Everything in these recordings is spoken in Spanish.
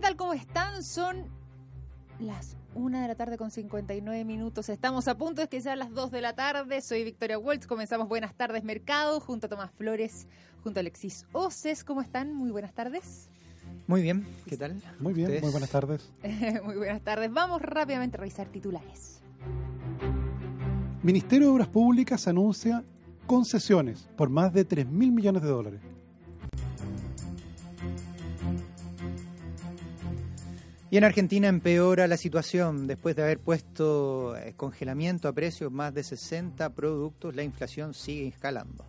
¿qué tal? ¿Cómo están? Son las 1 de la tarde con 59 minutos. Estamos a punto de que sean las 2 de la tarde. Soy Victoria Waltz. Comenzamos Buenas tardes Mercado junto a Tomás Flores, junto a Alexis Oces. ¿Cómo están? Muy buenas tardes. Muy bien, ¿qué tal? Muy bien, muy buenas tardes. muy buenas tardes. Vamos rápidamente a revisar titulares. Ministerio de Obras Públicas anuncia concesiones por más de 3 mil millones de dólares. Y en Argentina empeora la situación después de haber puesto eh, congelamiento a precios más de 60 productos, la inflación sigue escalando.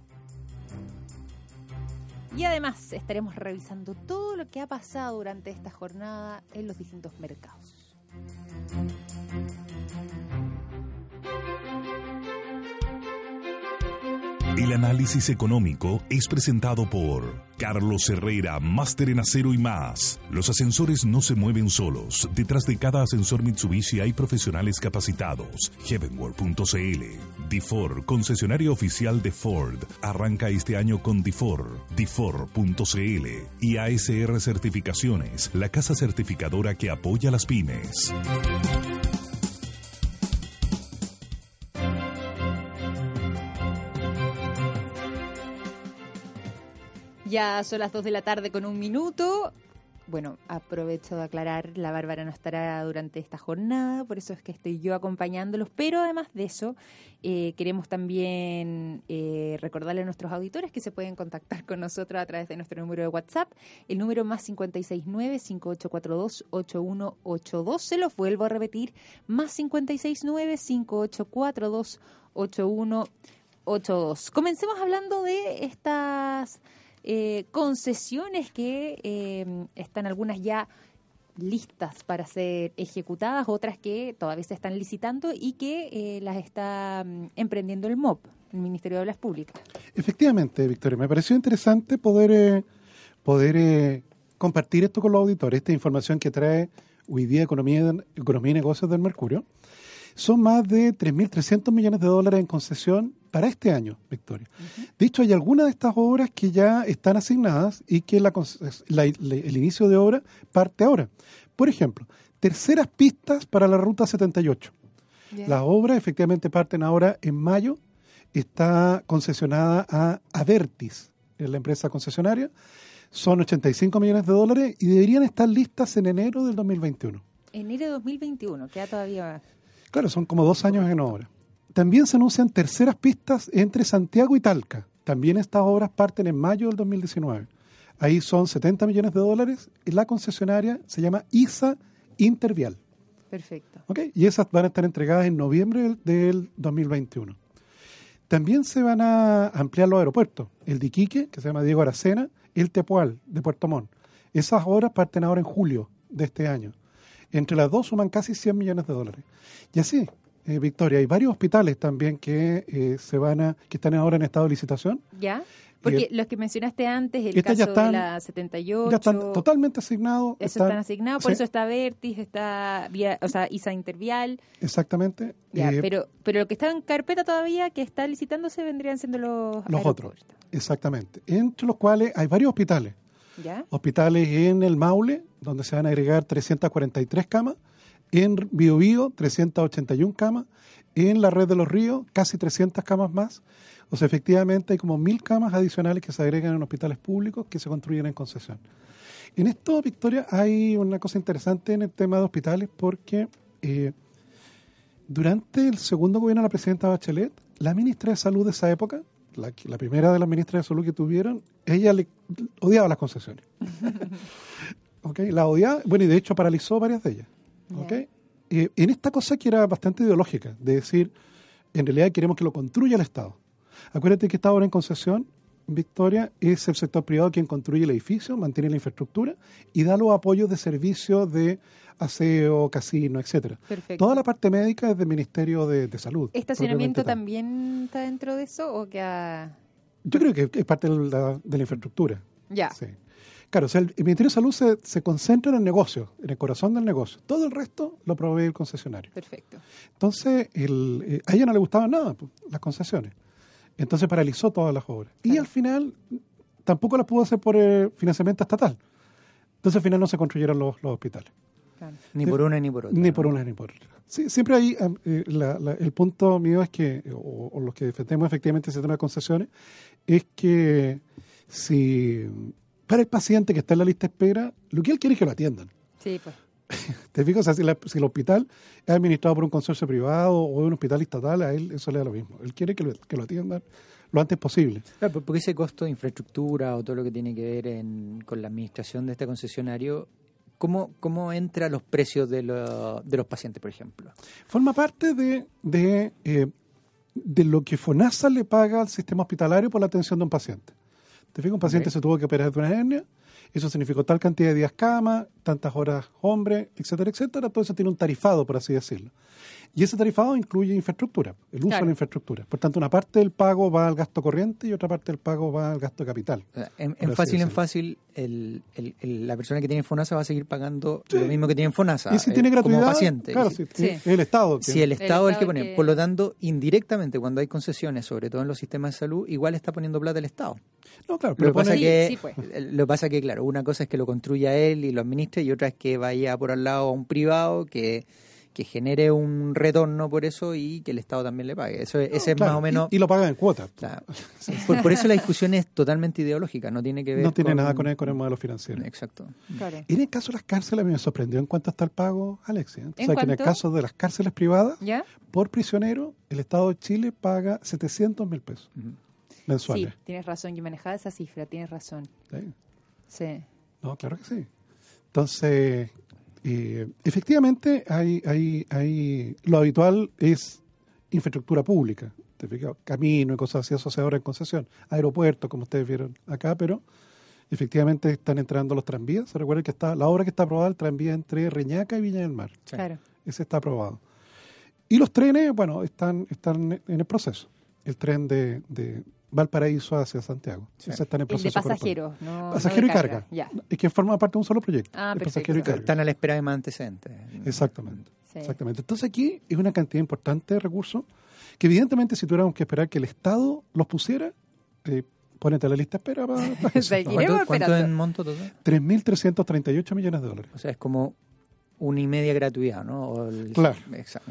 Y además estaremos revisando todo lo que ha pasado durante esta jornada en los distintos mercados. El análisis económico es presentado por Carlos Herrera, máster en acero y más. Los ascensores no se mueven solos. Detrás de cada ascensor Mitsubishi hay profesionales capacitados. Heavenworld.cl. Difor, concesionario oficial de Ford. Arranca este año con Difor. Difor.cl. Y ASR Certificaciones, la casa certificadora que apoya las pymes. Ya son las 2 de la tarde con un minuto. Bueno, aprovecho de aclarar, la Bárbara no estará durante esta jornada, por eso es que estoy yo acompañándolos, pero además de eso, eh, queremos también eh, recordarle a nuestros auditores que se pueden contactar con nosotros a través de nuestro número de WhatsApp, el número más 569-5842-8182, se los vuelvo a repetir, más 569-5842-8182. Comencemos hablando de estas eh, concesiones que eh, están algunas ya listas para ser ejecutadas, otras que todavía se están licitando y que eh, las está mm, emprendiendo el MOP, el Ministerio de Obras Públicas. Efectivamente, Victoria, me pareció interesante poder, poder compartir esto con los auditores, esta información que trae hoy día Economía, Economía y Negocios del Mercurio. Son más de 3.300 millones de dólares en concesión para este año, Victoria. De hecho, hay algunas de estas obras que ya están asignadas y que el inicio de obra parte ahora. Por ejemplo, terceras pistas para la Ruta 78. Las obras efectivamente parten ahora en mayo. Está concesionada a Avertis, la empresa concesionaria. Son 85 millones de dólares y deberían estar listas en enero del 2021. Enero de 2021, queda todavía Claro, son como dos años en obra. También se anuncian terceras pistas entre Santiago y Talca. También estas obras parten en mayo del 2019. Ahí son 70 millones de dólares y la concesionaria se llama ISA Intervial. Perfecto. ¿Okay? Y esas van a estar entregadas en noviembre del 2021. También se van a ampliar los aeropuertos. El de Iquique, que se llama Diego Aracena, el Tepual, de Puerto Montt. Esas obras parten ahora en julio de este año. Entre las dos suman casi 100 millones de dólares. Y así, eh, Victoria, hay varios hospitales también que eh, se van a, que están ahora en estado de licitación. Ya. Porque los que mencionaste antes, el caso de la 78... Ya están totalmente asignados. Eso están, asignados, por eso está Vertis, está vía, o sea, ISA Intervial. Exactamente. Ya, eh, pero, pero lo que está en carpeta todavía, que está licitándose, vendrían siendo los Los otros, exactamente. Entre los cuales hay varios hospitales. Hospitales en el Maule, donde se van a agregar 343 camas, en Biobío 381 camas, en la red de los ríos casi 300 camas más. O sea, efectivamente hay como mil camas adicionales que se agregan en hospitales públicos que se construyen en concesión. En esto, Victoria, hay una cosa interesante en el tema de hospitales porque eh, durante el segundo gobierno de la presidenta Bachelet, la ministra de Salud de esa época, la, la, primera de las ministras de salud que tuvieron, ella le, odiaba las concesiones. okay, la odiaba, bueno, y de hecho paralizó varias de ellas. Okay. Eh, en esta cosa que era bastante ideológica, de decir, en realidad queremos que lo construya el Estado. Acuérdate que está ahora en concesión, Victoria, es el sector privado quien construye el edificio, mantiene la infraestructura y da los apoyos de servicios de aseo, casino, etcétera. Toda la parte médica es del Ministerio de, Salud. ¿Estacionamiento también está dentro de eso o que Yo creo que es parte de la, de la infraestructura. Ya. Sí. Claro, o sea, el, Ministerio de Salud se, se, concentra en el negocio, en el corazón del negocio. Todo el resto lo provee el concesionario. Perfecto. Entonces, el, eh, a ella no le gustaban nada pues, las concesiones. Entonces paralizó todas las obras. Y al final tampoco las pudo hacer por financiamiento estatal. Entonces al final no se construyeron los, hospitales. Ni por una ni por otra. Ni por una ni por otra. Sí, siempre hay, eh, el punto mío es que, o, los que defendemos efectivamente ese tema de concesiones, es que si para el paciente que está en la lista de espera, lo que él quiere es que lo atiendan. Sí, pues. ¿Te fijas? si, el hospital es administrado por un consorcio privado o un hospital estatal, a él eso le da lo mismo. Él quiere que lo, que lo atiendan lo antes posible. Claro, porque ese costo de infraestructura o todo lo que tiene que ver con la administración de este concesionario, ¿cómo, cómo entra los precios de, de los pacientes, por ejemplo? Forma parte de, de, eh, de lo que FONASA le paga al sistema hospitalario por la atención de un paciente. ¿Te fijas? Un paciente se tuvo que operar de una hernia, eso significó tal cantidad de días cama, tantas horas hombre, etcétera, etcétera. Todo eso tiene un tarifado, por así decirlo. Y ese tarifado incluye infraestructura, el uso de la infraestructura. Por tanto, una parte del pago va al gasto corriente y otra parte del pago va al gasto capital. En, fácil, en fácil, el, la persona que tiene FONASA va a seguir pagando lo mismo que tiene FONASA. Y si tiene eh, gratuidad, como paciente. Claro, sí. es el Estado. Si el Estado es el que pone. Por lo tanto, indirectamente, cuando hay concesiones, sobre todo en los sistemas de salud, igual está poniendo plata el Estado. No, claro, pero lo, pasa que, pues. lo pasa que, claro, una cosa es que lo construya él y lo administre y otra es que vaya por al lado a un privado que que genere un retorno por eso y que el Estado también le pague. Eso ese es más o menos... Y, lo paga en cuotas. Por, eso la discusión es totalmente ideológica, no tiene que ver No tiene nada con el, con el modelo financiero. Exacto. Y en el caso de las cárceles, a mí me sorprendió en cuánto está el pago, Alexia. O sea, que en el caso de las cárceles privadas, por prisionero, el Estado de Chile paga 700 mil pesos mensuales. Sí, tienes razón, yo manejaba esa cifra, tienes razón. Sí. Sí. No, claro que sí. Entonces, eh, efectivamente, hay, hay, hay, lo habitual es infraestructura pública, camino y cosas así asociadas en concesión, aeropuertos, como ustedes vieron acá, pero efectivamente están entrando los tranvías. Se recuerda que está la obra que está aprobada, el tranvía entre Reñaca y Viña del Mar. Claro. Ese está aprobado. Y los trenes, bueno, están, están en el proceso. El tren de, Valparaíso hacia Santiago. están en proceso el de pasajeros, no Pasajero y carga. Es que forma parte de un solo proyecto. Ah, pasajero y carga. Están a la espera de más antecedentes. Exactamente. Exactamente. Entonces aquí es una cantidad importante de recursos que evidentemente si tuviéramos que esperar que el Estado los pusiera, eh, ponete a la lista de espera para, ¿Cuánto, ¿Cuánto en monto total? 3.338 millones de dólares. O sea, es como una y media gratuidad, ¿no? claro.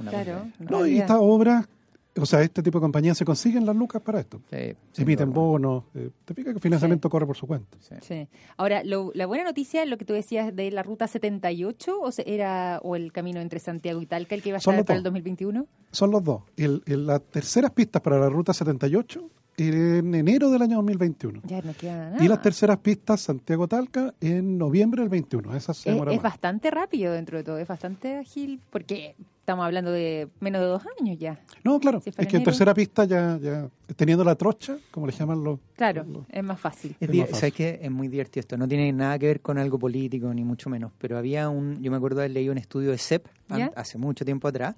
claro. No, y esta obra o sea, este tipo de compañías se consiguen las lucas para esto. Sí, emiten bonos. Eh, te fijas que el financiamiento corre por su cuenta. Sí. Ahora, la buena noticia, lo que tú decías de la ruta 78, o era o el camino entre Santiago y Talca, el que iba a estar para el 2021? Son los dos. El, las terceras pistas para la ruta 78 en enero del año 2021. Ya no queda nada. Y las terceras pistas Santiago-Talca en noviembre del 21. Esas se es, es bastante rápido dentro de todo, es bastante ágil, porque estamos hablando de menos de dos años ya. No, claro, es que en tercera pista ya, ya teniendo la trocha, como le llaman los... Claro, es más fácil. Es, es ¿Sabes que Es muy divertido esto, no tiene nada que ver con algo político, ni mucho menos, pero había un, yo me acuerdo de haber leído un estudio de CEP hace mucho tiempo atrás,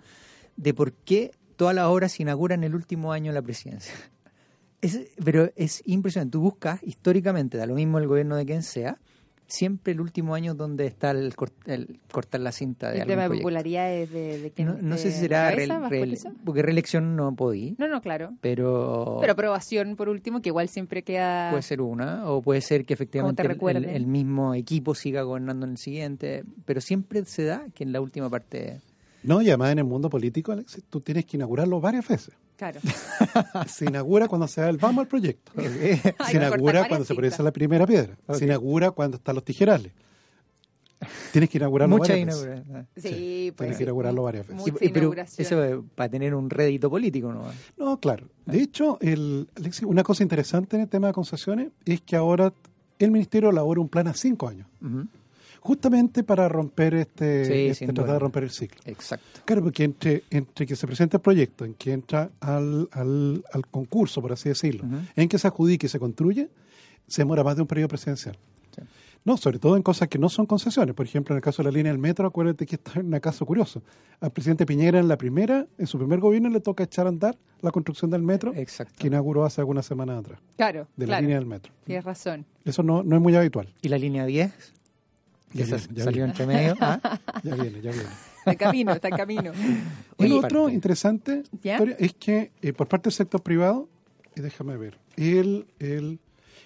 de por qué todas las obras se inauguran el último año de la presidencia. pero es impresionante. Tú buscas históricamente, da lo mismo el gobierno de quien sea, siempre el último año donde está el, cortar la cinta de el tema de popularidad de, de, no, sé si será porque reelección no podí. No no claro. Pero pero aprobación por último que igual siempre queda puede ser una o puede ser que efectivamente el, mismo equipo siga gobernando en el siguiente pero siempre se da que en la última parte no y además en el mundo político Alex, tú tienes que inaugurarlo varias veces Claro. se inaugura cuando se da el vamos al proyecto. se inaugura cuando se pone la primera piedra. Se inaugura cuando están los tijerales. Tienes que inaugurarlo varias veces. Sí, pues, Tienes que inaugurarlo varias veces. pero eso para tener un rédito político, ¿no? No, claro. De hecho, el, una cosa interesante en el tema de concesiones es que ahora el Ministerio elabora un plan a cinco años justamente para romper este, este tratar de romper el ciclo. Exacto. Claro, porque entre, entre que se presenta el proyecto, en que entra al, al, al concurso, por así decirlo, en que se adjudique y se construye, se demora más de un periodo presidencial. No, sobre todo en cosas que no son concesiones. Por ejemplo, en el caso de la línea del metro, acuérdate que está en un caso curioso. Al presidente Piñera en la primera, en su primer gobierno le toca echar a andar la construcción del metro, que inauguró hace algunas semanas atrás. Claro. De la línea del metro. Tienes razón. Eso no, no es muy habitual. ¿Y la línea 10? Ya, salió entre medio. ¿ah? Ya viene, ya viene. Está en camino, está en camino. Y lo otro interesante es que eh, por parte del sector privado, y déjame ver, el, el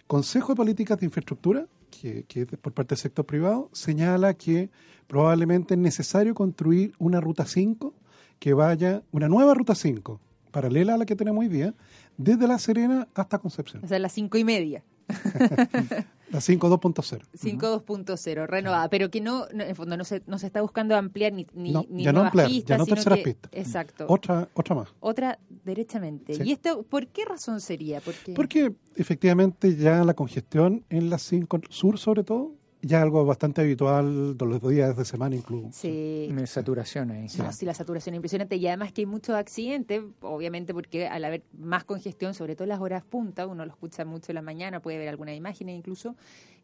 Consejo de Políticas de Infraestructura que, que por parte del sector privado, señala que probablemente es necesario construir una ruta 5 que vaya, una nueva ruta 5, paralela a la que tenemos hoy día, desde La Serena hasta Concepción. O sea, las cinco y media. La 5.2.0. 5.2.0, renovada, pero que no, en el fondo no se, no se está buscando ampliar ni, ni, no, ni ya no ampliar, pistas, ya no sino terceras que- pistas. Exacto. Otra, otra más. Otra derechamente. Sí. ¿Y esto por qué razón sería? Porque, Porque efectivamente ya la congestión en la 5 Sur, sobre todo, ya es algo bastante habitual de los días de semana incluso. Sí. Una saturación ahí. No, sí, la saturación es impresionante y además que hay muchos accidentes, obviamente porque al haber más congestión, sobre todo en las horas punta, uno lo escucha mucho en la mañana, puede ver algunas imágenes incluso,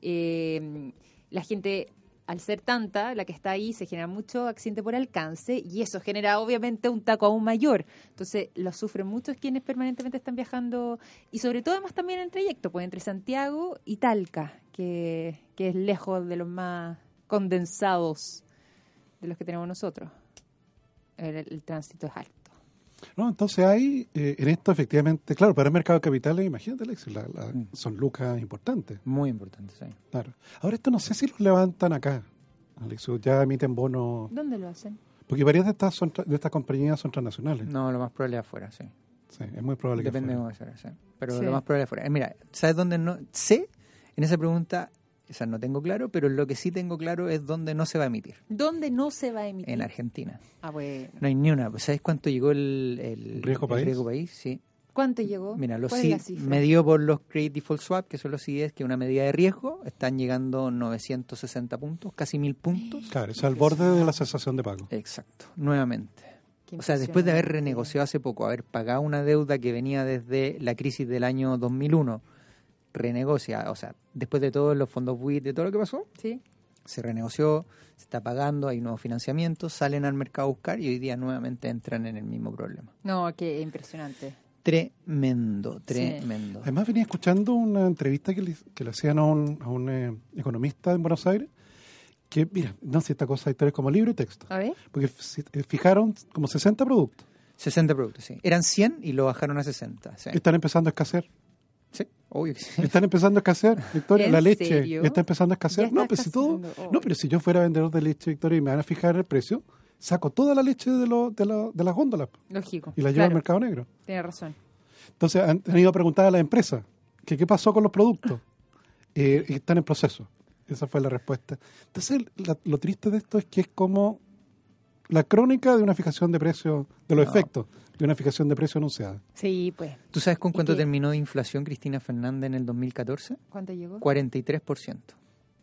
eh, la gente, al ser tanta, la que está ahí, se genera mucho accidente por alcance y eso genera obviamente un taco aún mayor. Entonces lo sufren muchos quienes permanentemente están viajando y sobre todo además también en trayecto, pues entre Santiago y Talca, que, que es lejos de los más condensados de los que tenemos nosotros. El, el tránsito es alto. ¿No? Entonces hay, eh, en esto efectivamente, claro, para el mercado de capitales, imagínate, Alexis, la- la- Mm. son lucas importantes. Muy importante, sí. Claro. Ahora esto no sé si los levantan acá, Alexis, ya emiten bonos, ¿Dónde lo hacen? porque varias de estas son tra- de estas compañías son transnacionales. No, lo más probable es afuera, sí. Sí, es muy probable que Depende de cómo sea, sí. Pero Sí. lo más probable es afuera. Eh, mira, ¿sabes dónde no? Sé, en esa pregunta, o sea, no tengo claro, pero lo que sí tengo claro es dónde no se va a emitir. ¿Dónde no se va a emitir? En Argentina. Ah, bueno. No hay ni una. ¿Sabes cuánto llegó el, el ¿Riesgo el país? riesgo país? Sí. ¿Cuánto llegó? Mira, los ¿Cuál es la medido por los Credit Default Swap, que son los CDS, que es una medida de riesgo, están llegando 960 puntos, casi 1000 puntos. Claro, es al borde de la cesación de pago. Exacto, nuevamente. Qué O sea, después de haber renegociado hace poco, haber pagado una deuda que venía desde la crisis del año 2001, renegocia, o sea, después de todos los fondos WIT, de todo lo que pasó, Sí. se renegoció, se está pagando, hay nuevos financiamientos, salen al mercado a buscar y hoy día nuevamente entran en el mismo problema. No, qué impresionante. Tremendo, tremendo. Además venía escuchando una entrevista que le, que le hacían a un, a un eh, economista en Buenos Aires, que mira, no sé esta cosa de historias como libro y texto, A ver. porque eh, fijaron como 60 productos 60 productos, sí. Eran 100 y lo bajaron a 60. Sí, que están empezando a escasear. Sí, obvio que sí. Están empezando a escasear, Victoria. ¿En La leche serio? está empezando a escasear. No, pero si todo. Oh. no, pero si yo fuera vendedor de leche, Victoria, y me van a fijar el precio, saco toda la leche de, lo, de, lo- de las góndolas Lógico. y la llevo al mercado negro. Tiene razón. Entonces han, han ido a preguntar a las empresas que qué pasó con los productos. Eh, están en proceso. Esa fue la respuesta. Entonces la- lo triste de esto es que es como la crónica de una fijación de precio, de los No. efectos de una fijación de precio anunciada. Sí, pues. ¿Tú sabes con ¿Y cuánto qué? terminó de inflación Cristina Fernández en el 2014? ¿Cuánto llegó? 43%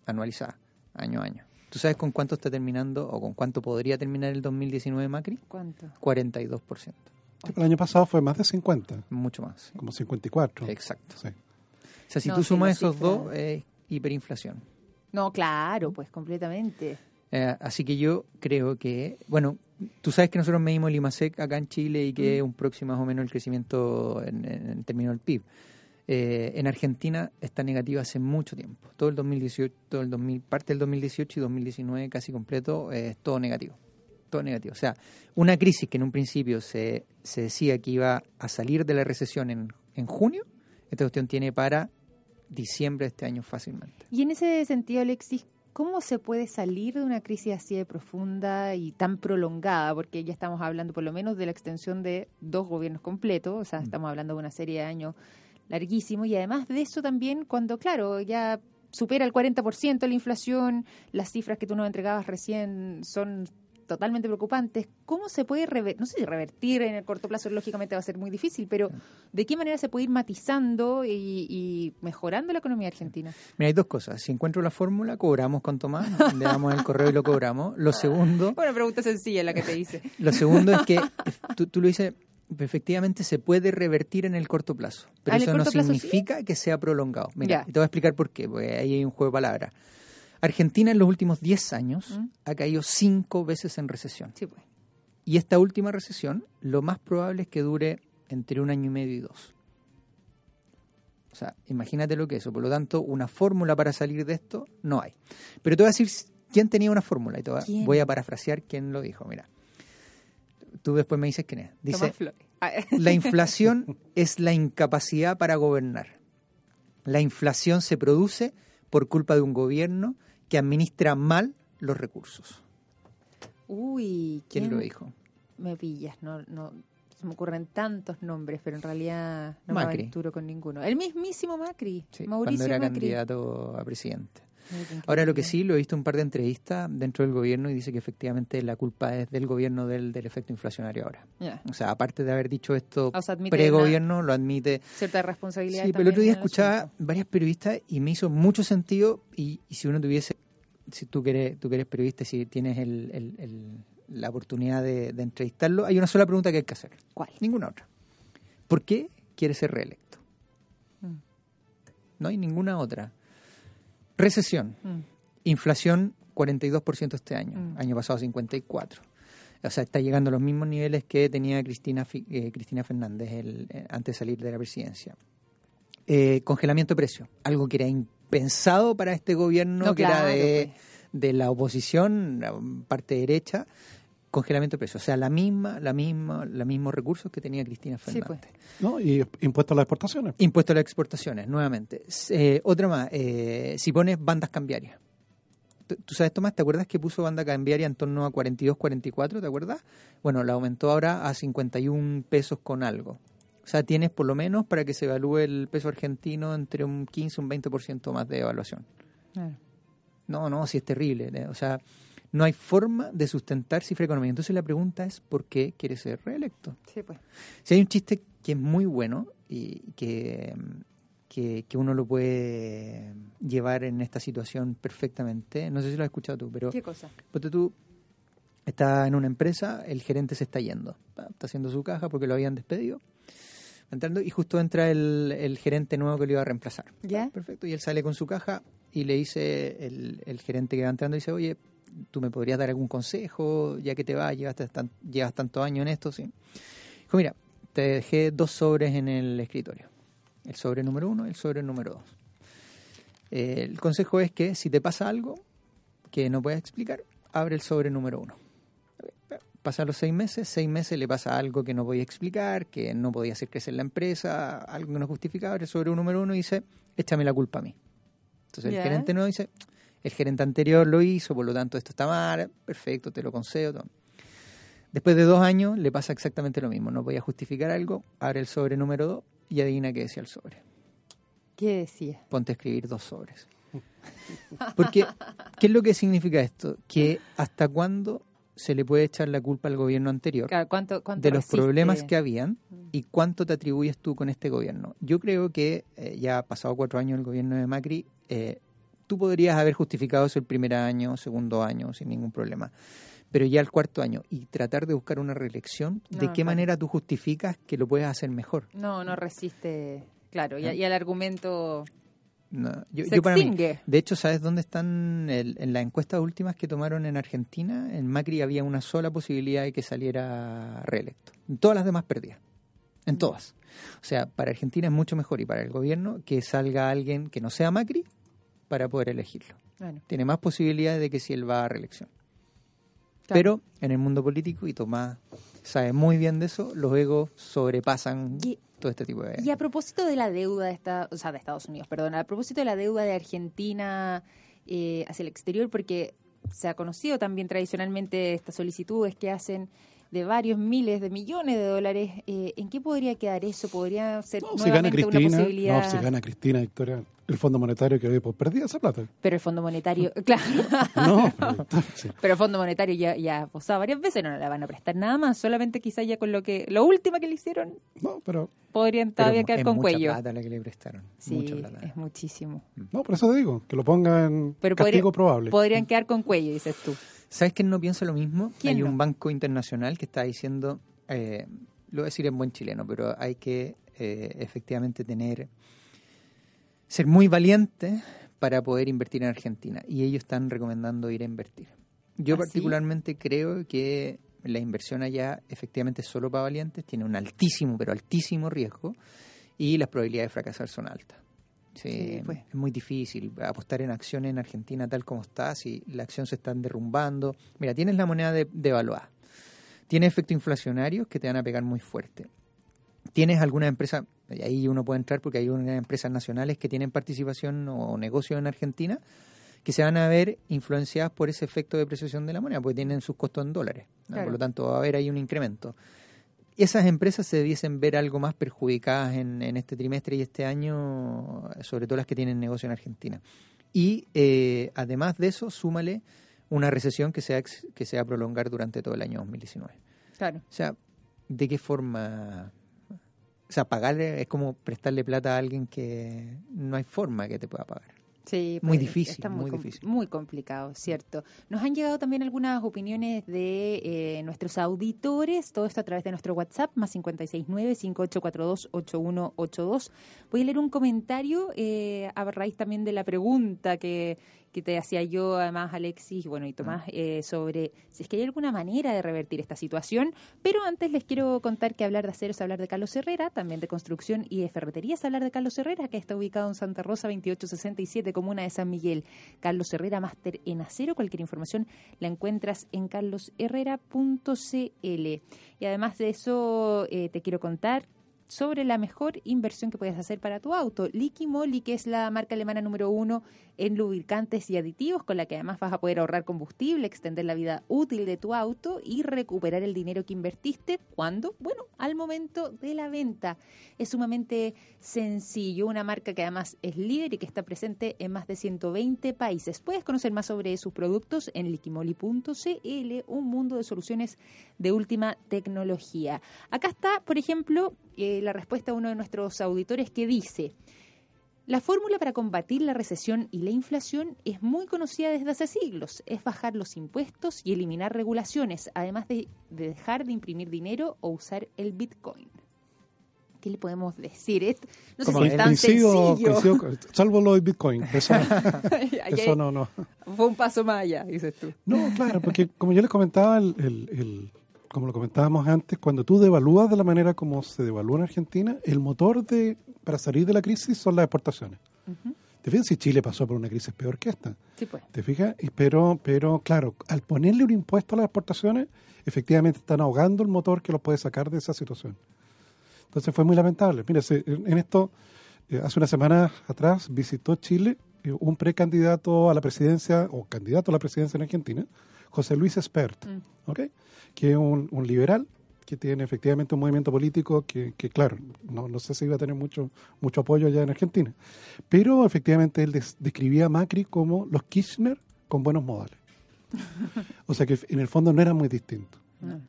anualizada, año a año. ¿Tú sabes con cuánto está terminando o con cuánto podría terminar el 2019 Macri? ¿Cuánto? 42%, El año pasado fue más de 50, mucho más. sí. como 54. Exacto. Sí. O sea, si No, tú sí, sumas esos cifra- dos, es hiperinflación. No, claro, pues completamente. Eh, así que yo creo que, bueno, tú sabes que nosotros medimos el IMASEC acá en Chile y que es un próximo más o menos el crecimiento en, en- en términos del PIB. Eh, en Argentina está negativa hace mucho tiempo. Todo el 2018, todo el 2000, parte del 2018 y 2019 casi completo eh, es todo negativo. Todo negativo. O sea, una crisis que en un principio se, se decía que iba a salir de la recesión en, en junio, esta cuestión tiene para diciembre de este año fácilmente. Y en ese sentido, Alexis, ¿cómo se puede salir de una crisis así de profunda y tan prolongada? Porque ya estamos hablando por lo menos de la extensión de dos gobiernos completos, o sea, estamos hablando de una serie de años larguísimos y además de eso también cuando, claro, ya supera el 40% la inflación, las cifras que tú nos entregabas recién son totalmente preocupantes. ¿Cómo se puede revertir? No sé si revertir en el corto plazo, lógicamente va a ser muy difícil, pero ¿de qué manera se puede ir matizando y, y mejorando la economía argentina? Mira, hay dos cosas. Si encuentro la fórmula, cobramos con Tomás, le damos el correo y lo cobramos. Lo segundo, Una pregunta sencilla la que te hice. lo segundo es que tú, tú lo dices, efectivamente se puede revertir en el corto plazo, pero Ah, eso no sí. significa que sea prolongado. Mira, Ya. y te voy a explicar por qué, porque ahí hay un juego de palabras. Argentina en los últimos 10 años ¿Mm? ha caído cinco veces en recesión. Sí, pues. Y esta última recesión, lo más probable es que dure entre un año y medio y dos. O sea, imagínate lo que es eso. Por lo tanto, una fórmula para salir de esto no hay. Pero te voy a decir quién tenía una fórmula y te voy a- ¿Quién? voy a parafrasear quién lo dijo. Mira, tú después me dices quién es. Dice, la inflación es la incapacidad para gobernar. La inflación se produce por culpa de un gobierno que administra mal los recursos. Uy, ¿quién, lo dijo? Me pillas, no, no, se me ocurren tantos nombres, pero en realidad no me aventuro con ninguno. El mismísimo Macri, Mauricio cuando era candidato a presidente. Ahora lo que sí, lo he visto en un par de entrevistas dentro del gobierno y dice que efectivamente la culpa es del gobierno del, del efecto inflacionario ahora. O sea, aparte de haber dicho esto pre-gobierno, lo admite. Cierta responsabilidad. Sí, pero el otro día escuchaba varias periodistas y me hizo mucho sentido y, si uno tuviese, si tú que eres, tú eres periodista, si tienes la oportunidad de, entrevistarlo, hay una sola pregunta que hay que hacer. ¿Cuál? Ninguna otra. ¿Por qué quiere ser reelecto? Mm. No hay ninguna otra. Recesión. Mm. Inflación 42% este año. Mm. Año pasado 54%. O sea, está llegando a los mismos niveles que tenía Cristina, eh, Cristina Fernández el, eh, antes de salir de la presidencia. Eh, congelamiento de precios. Algo que era impensado para este gobierno, que era de, pues. de la oposición, parte derecha congelamiento de precios. O sea, la misma, la misma, los mismos recursos que tenía Cristina pues. Fernández. ¿No? Y impuesto a las exportaciones. Impuesto a las exportaciones, nuevamente. Eh, otra más, eh, si pones bandas cambiarias. ¿Tú sabes, Tomás, te acuerdas que puso banda cambiaria en torno a 42, 44, ¿te acuerdas? Bueno, la aumentó ahora a 51 pesos con algo. O sea, tienes por lo menos para que se evalúe el peso argentino entre un 15 y un 20% más de evaluación. No, no, sí es terrible. ¿eh? O sea, no hay forma de sustentar cifra económica. Entonces la pregunta es ¿por qué quiere ser reelecto? Sí, pues. Si hay un chiste que es muy bueno y que, que, uno lo puede llevar en esta situación perfectamente, no sé si lo has escuchado tú, pero... ¿Qué cosa? Porque tú estás en una empresa, el gerente se está yendo, está haciendo su caja porque lo habían despedido. Entrando, y justo entra el, el gerente nuevo que lo iba a reemplazar. ¿Ya? Perfecto. Y él sale con su caja y le dice, el, el gerente que va entrando, dice, oye, tú me podrías dar algún consejo, ya que te vas, llevas, tan, llevas tanto año en esto, sí. Dijo, mira, te dejé dos sobres en el escritorio. El sobre número uno y el sobre número dos. el consejo es que si te pasa algo que no puedes explicar, abre el sobre número uno. Pasan los seis meses, seis meses le pasa algo que no podía explicar, que no podía hacer crecer la empresa, algo que no justificaba, abre el sobre número uno y dice, échame la culpa a mí. Entonces el gerente no dice, el gerente anterior lo hizo, por lo tanto esto está mal, perfecto, te lo concedo. Después de dos años le pasa exactamente lo mismo, no podía justificar algo, abre el sobre número dos y adivina qué decía el sobre. ¿Qué decía? Ponte a escribir dos sobres. Porque, ¿qué es lo que significa esto? Que hasta cuándo se le puede echar la culpa al gobierno anterior de los problemas que habían mm. y cuánto te atribuyes tú con este gobierno. Yo creo que eh, ya ha pasado cuatro años el gobierno de Macri, eh, tú podrías haber justificado eso el primer año, segundo año, sin ningún problema. Pero ya el cuarto año, y tratar de buscar una reelección, ¿de qué manera tú justificas que lo puedes hacer mejor? No, no resiste, claro, y, ¿Eh? el argumento no, yo, se extingue. de hecho, ¿sabes dónde están? en las encuestas últimas que tomaron en Argentina, en Macri había una sola posibilidad de que saliera reelecto. En todas las demás perdía. En mm. todas. O sea, para Argentina es mucho mejor y para el gobierno que salga alguien que no sea Macri para poder elegirlo. Tiene más posibilidades de que si él va a reelección. Pero en el mundo político, y Tomás sabe muy bien de eso, los egos sobrepasan todo este tipo de... Y a propósito de la deuda de, esta, o sea, de Estados Unidos, perdón, a propósito de la deuda de Argentina eh, hacia el exterior, porque se ha conocido también tradicionalmente estas solicitudes que hacen de varios miles de millones de dólares. Eh, ¿En qué podría quedar eso? ¿Podría ser nuevamente una posibilidad? No, si gana Cristina, Victoria, el Fondo Monetario que hoy por perdida esa plata. Pero el Fondo Monetario, claro. no, pero, el Fondo Monetario ya, ya posado varias veces, no, le van a prestar nada más, solamente quizás ya con lo que, lo último que le hicieron, no, pero podrían todavía quedar con cuello. Plata la que le prestaron. Sí, es muchísimo. Mm. No, por eso te digo, que lo pongan en castigo probable. Podrían quedar con cuello, dices tú. ¿Sabes quién no piensa lo mismo? Hay un banco internacional que está diciendo, eh, lo voy a decir en buen chileno, pero hay que eh, efectivamente tener, ser muy valiente para poder invertir en Argentina. Y ellos están recomendando ir a invertir. Yo ¿Ah, particularmente creo que la inversión allá efectivamente es solo para valientes, tiene un altísimo, pero altísimo riesgo y las probabilidades de fracasar son altas. Sí, pues. es muy difícil apostar en acciones en Argentina tal como está, si la acción se está derrumbando. Mira, tienes la moneda de, devaluada, tiene efectos inflacionarios que te van a pegar muy fuerte. Tienes alguna empresa, y ahí uno puede entrar porque hay unas empresas nacionales que tienen participación o negocio en Argentina, que se van a ver influenciadas por ese efecto de depreciación de la moneda, porque tienen sus costos en dólares. Por lo tanto, va a haber ahí un incremento. Esas empresas se debiesen ver algo más perjudicadas en, este trimestre y este año, sobre todo las que tienen negocio en Argentina. Y eh, además de eso, súmale una recesión que se, va, que se va a prolongar durante todo el año 2019. Claro. O sea, ¿de qué forma o sea, pagarle es como prestarle plata a alguien que no hay forma que te pueda pagar. Sí, muy pues, difícil, muy, difícil. Muy complicado, cierto. Nos han llegado también algunas opiniones de eh, nuestros auditores, todo esto a través de nuestro WhatsApp, más 569-5842-8182. Voy a leer un comentario eh, a raíz también de la pregunta que que te hacía yo, además, Alexis, bueno, y Tomás, ah. eh, sobre si es que hay alguna manera de revertir esta situación. Pero antes les quiero contar que hablar de acero es hablar de Carlos Herrera, también de construcción y de ferretería es hablar de Carlos Herrera, que está ubicado en Santa Rosa 2867, comuna de San Miguel. Carlos Herrera, máster en acero. Cualquier información la encuentras en carlosherrera.cl. Y además de eso, eh, te quiero contar sobre la mejor inversión que puedes hacer para tu auto. Liqui Moly, que es la marca alemana número uno en lubricantes y aditivos, con la que además vas a poder ahorrar combustible, extender la vida útil de tu auto y recuperar el dinero que invertiste. ¿Cuándo? Bueno, al momento de la venta. Es sumamente sencillo, una marca que además es líder y que está presente en más de 120 países. Puedes conocer más sobre sus productos en liquimoli.cl, un mundo de soluciones de última tecnología. Acá está, por ejemplo, eh, la respuesta a uno de nuestros auditores que dice, la fórmula para combatir la recesión y la inflación es muy conocida desde hace siglos. Es bajar los impuestos y eliminar regulaciones, además de, dejar de imprimir dinero o usar el Bitcoin. ¿Qué le podemos decir? no sé si es tan sencillo. salvo lo del Bitcoin. Eso, no, no. Fue un paso más allá, dices tú. No, claro, porque como yo les comentaba, el, como lo comentábamos antes, cuando tú devalúas de la manera como se devalúa en Argentina, el motor de para salir de la crisis son las exportaciones. ¿Te fijas si Chile pasó por una crisis peor que esta? Sí, pues. ¿Te fijas? Pero, pero, claro, al ponerle un impuesto a las exportaciones, efectivamente están ahogando el motor que los puede sacar de esa situación. Entonces fue muy lamentable. Mire, en esto, eh, hace una semana atrás visitó Chile eh, un precandidato a la presidencia, o candidato a la presidencia en Argentina, José Luis Espert, mm. que es un liberal que tiene efectivamente un movimiento político que, claro, no, no, sé si iba a tener mucho, mucho apoyo allá en Argentina, pero efectivamente él describía a Macri como los Kirchner con buenos modales. O sea que en el fondo no era muy distinto.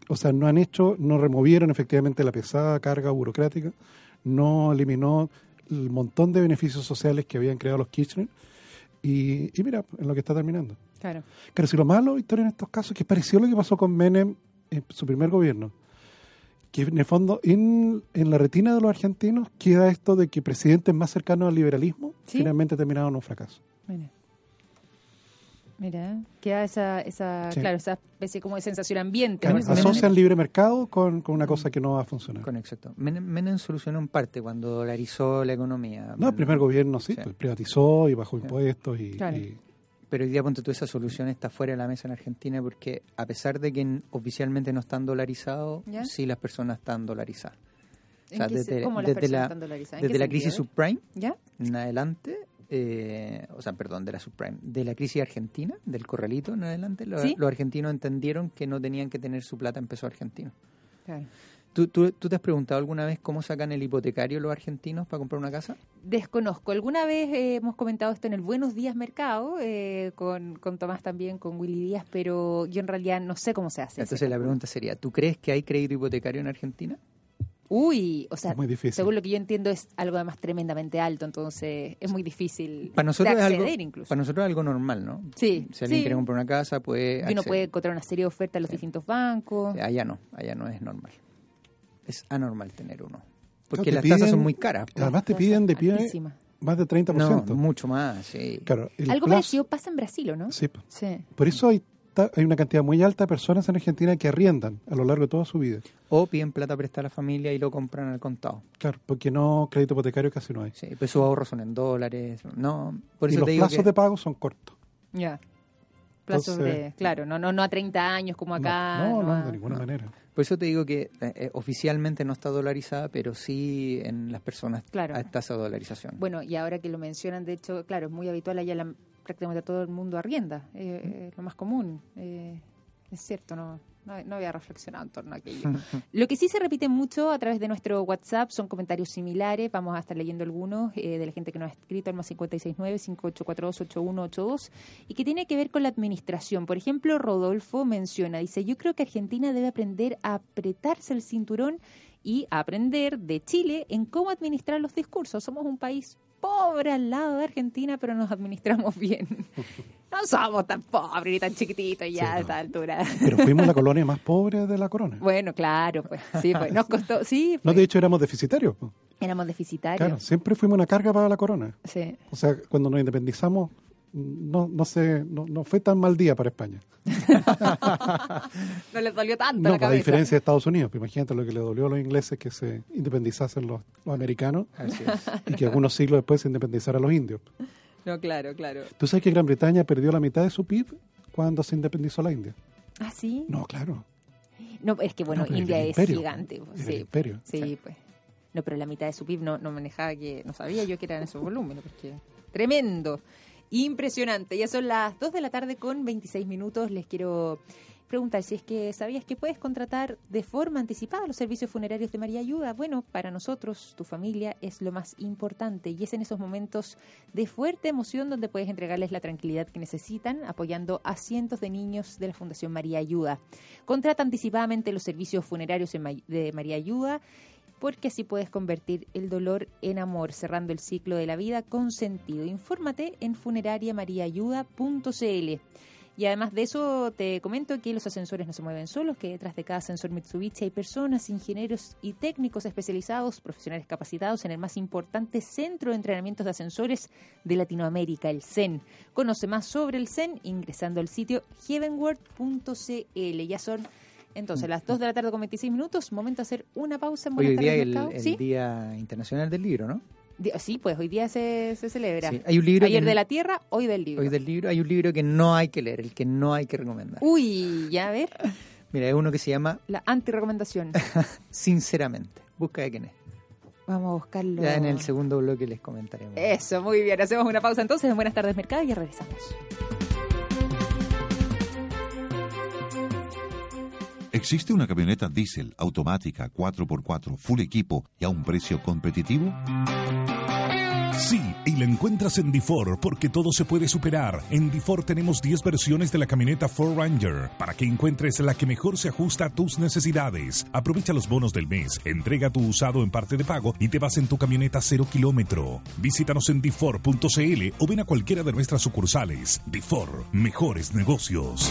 O sea, no han hecho, no removieron efectivamente la pesada carga burocrática, no eliminó el montón de beneficios sociales que habían creado los Kirchner y, y mira, en lo que está terminando. Claro. Pero si lo malo, Victoria, en estos casos, que pareció lo que pasó con Menem en su primer gobierno que en el fondo en, en, la retina de los argentinos queda esto de que presidentes más cercanos al liberalismo finalmente terminaron un fracaso. Mira. Mira, queda esa, esa, claro, esa especie como de sensación ambiente. asocian libre mercado con, con, una cosa que no va a funcionar. Con exacto. Menem, solucionó en parte cuando dolarizó la economía. No, el primer gobierno sí, Pues, privatizó y bajó impuestos y, y pero hoy día, ponte tú, esa solución está fuera de la mesa en Argentina porque a pesar de que oficialmente no están dolarizados, sí las personas están dolarizadas. O sea, desde, ¿Cómo las desde la, desde la crisis subprime en adelante, eh, o sea, perdón, de la subprime, de la crisis argentina, del corralito en adelante, los, argentinos entendieron que no tenían que tener su plata en peso argentino. Claro. ¿Tú, tú, te has preguntado alguna vez cómo sacan el hipotecario los argentinos para comprar una casa? Desconozco. Alguna vez eh, hemos comentado esto en el Buenos Días Mercado, eh, con, con, Tomás también, con Willy Díaz, pero yo en realidad no sé cómo se hace. Entonces la pregunta sería, ¿tú crees que hay crédito hipotecario en Argentina? Uy, o sea, según lo que yo entiendo es algo además tremendamente alto, entonces es muy difícil para nosotros de acceder es algo, incluso. Para nosotros es algo normal, ¿no? Sí. Si alguien quiere comprar una casa, puede... Y uno puede encontrar una serie de ofertas en los distintos bancos. Allá no, allá no es normal es anormal tener uno. Porque las tasas son muy caras. Además te piden de pie más de 30%. No, mucho más, sí. Claro, Algo parecido pasa en Brasil, no? Sí. Por eso hay, hay una cantidad muy alta de personas en Argentina que arriendan a lo largo de toda su vida. O piden plata prestada a la familia y lo compran al contado. Claro, porque no crédito hipotecario casi no hay. Sí, pues sus ahorros son en dólares. No, por eso y los plazos de pago son cortos. Ya. Plazos de, claro, no, no, no a 30 años como acá. No, no, de ninguna manera. Por eso te digo que eh, eh, oficialmente no está dolarizada, pero sí en las personas claro. está esa dolarización. Bueno, y ahora que lo mencionan, de hecho, claro, es muy habitual allá la, prácticamente todo el mundo arrienda, eh, lo más común. es cierto, no, no, había reflexionado en torno a aquello. Lo que sí se repite mucho a través de nuestro WhatsApp son comentarios similares. Vamos a estar leyendo algunos eh, de la gente que nos ha escrito al más 569-5842-8182 y que tiene que ver con la administración. Por ejemplo, Rodolfo menciona, dice, yo creo que Argentina debe aprender a apretarse el cinturón y aprender de Chile en cómo administrar los discursos. Somos un país pobre al lado de Argentina, pero nos administramos bien. No somos tan pobres ni tan chiquititos ya a esta altura. Pero fuimos la colonia más pobre de la corona. Bueno, claro, pues sí, pues nos costó, sí. No, de hecho éramos deficitarios. Éramos deficitarios. Claro, siempre fuimos una carga para la corona. Sí. O sea, cuando nos independizamos, no, no, sé, no, no fue tan mal día para España. no les dolió tanto no, la cabeza. A diferencia de Estados Unidos, pues imagínate lo que le dolió a los ingleses que se independizasen los, los americanos y que algunos siglos después se independizaran los indios. No, claro, claro. ¿Tú sabes que Gran Bretaña perdió la mitad de su PIB cuando se independizó la India? ¿Ah, sí? No, claro. No, es que bueno, India es gigante. Pues, sí, imperio. Sí, pues. No, pero la mitad de su PIB no, no manejaba que, no sabía yo que eran esos volúmenes, porque tremendo. Impresionante. Ya son las 2 de la tarde con 26 minutos. Les quiero preguntar si es que sabías que puedes contratar de forma anticipada los servicios funerarios de María Ayuda. Bueno, para nosotros, tu familia es lo más importante y es en esos momentos de fuerte emoción donde puedes entregarles la tranquilidad que necesitan, apoyando a cientos de niños de la Fundación María Ayuda. Contrata anticipadamente los servicios funerarios de María Ayuda porque así puedes convertir el dolor en amor, cerrando el ciclo de la vida con sentido. Infórmate en funerariamariaayuda.cl. Y además de eso, te comento que los ascensores no se mueven solos, que detrás de cada ascensor Mitsubishi hay personas, ingenieros y técnicos especializados, profesionales capacitados en el más importante centro de entrenamientos de ascensores de Latinoamérica, el CEN. Conoce más sobre el CEN ingresando al sitio heavenward.cl. Ya son entonces, las 2 de la tarde con 26 minutos, momento de hacer una pausa en Hoy día el, el Día Internacional del Libro, ¿no? Sí, pues hoy día se, se celebra. hay un libro Ayer de la Tierra, hoy del libro. Hoy del libro. Hay un libro que no hay que leer, el que no hay que recomendar. Uy, ya a ver. Mira, es uno que se llama... La anti-recomendación. Sinceramente. Busca de quién es. Vamos a buscarlo. Ya en el segundo bloque les comentaremos. Eso, muy bien. Hacemos una pausa entonces. En Buenas tardes, Mercado, y regresamos. ¿Existe una camioneta diésel automática 4x4 full equipo y a un precio competitivo? Sí, y la encuentras en Difor porque todo se puede superar. En Difor tenemos 10 versiones de la camioneta Ford Ranger para que encuentres la que mejor se ajusta a tus necesidades. Aprovecha los bonos del mes, entrega tu usado en parte de pago y te vas en tu camioneta cero kilómetro. Visítanos en Difor.cl o ven a cualquiera de nuestras sucursales. Difor, mejores negocios.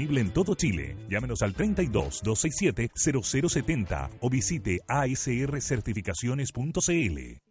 en todo Chile. Llámenos al 32 267 0070 o visite asrcertificaciones.cl.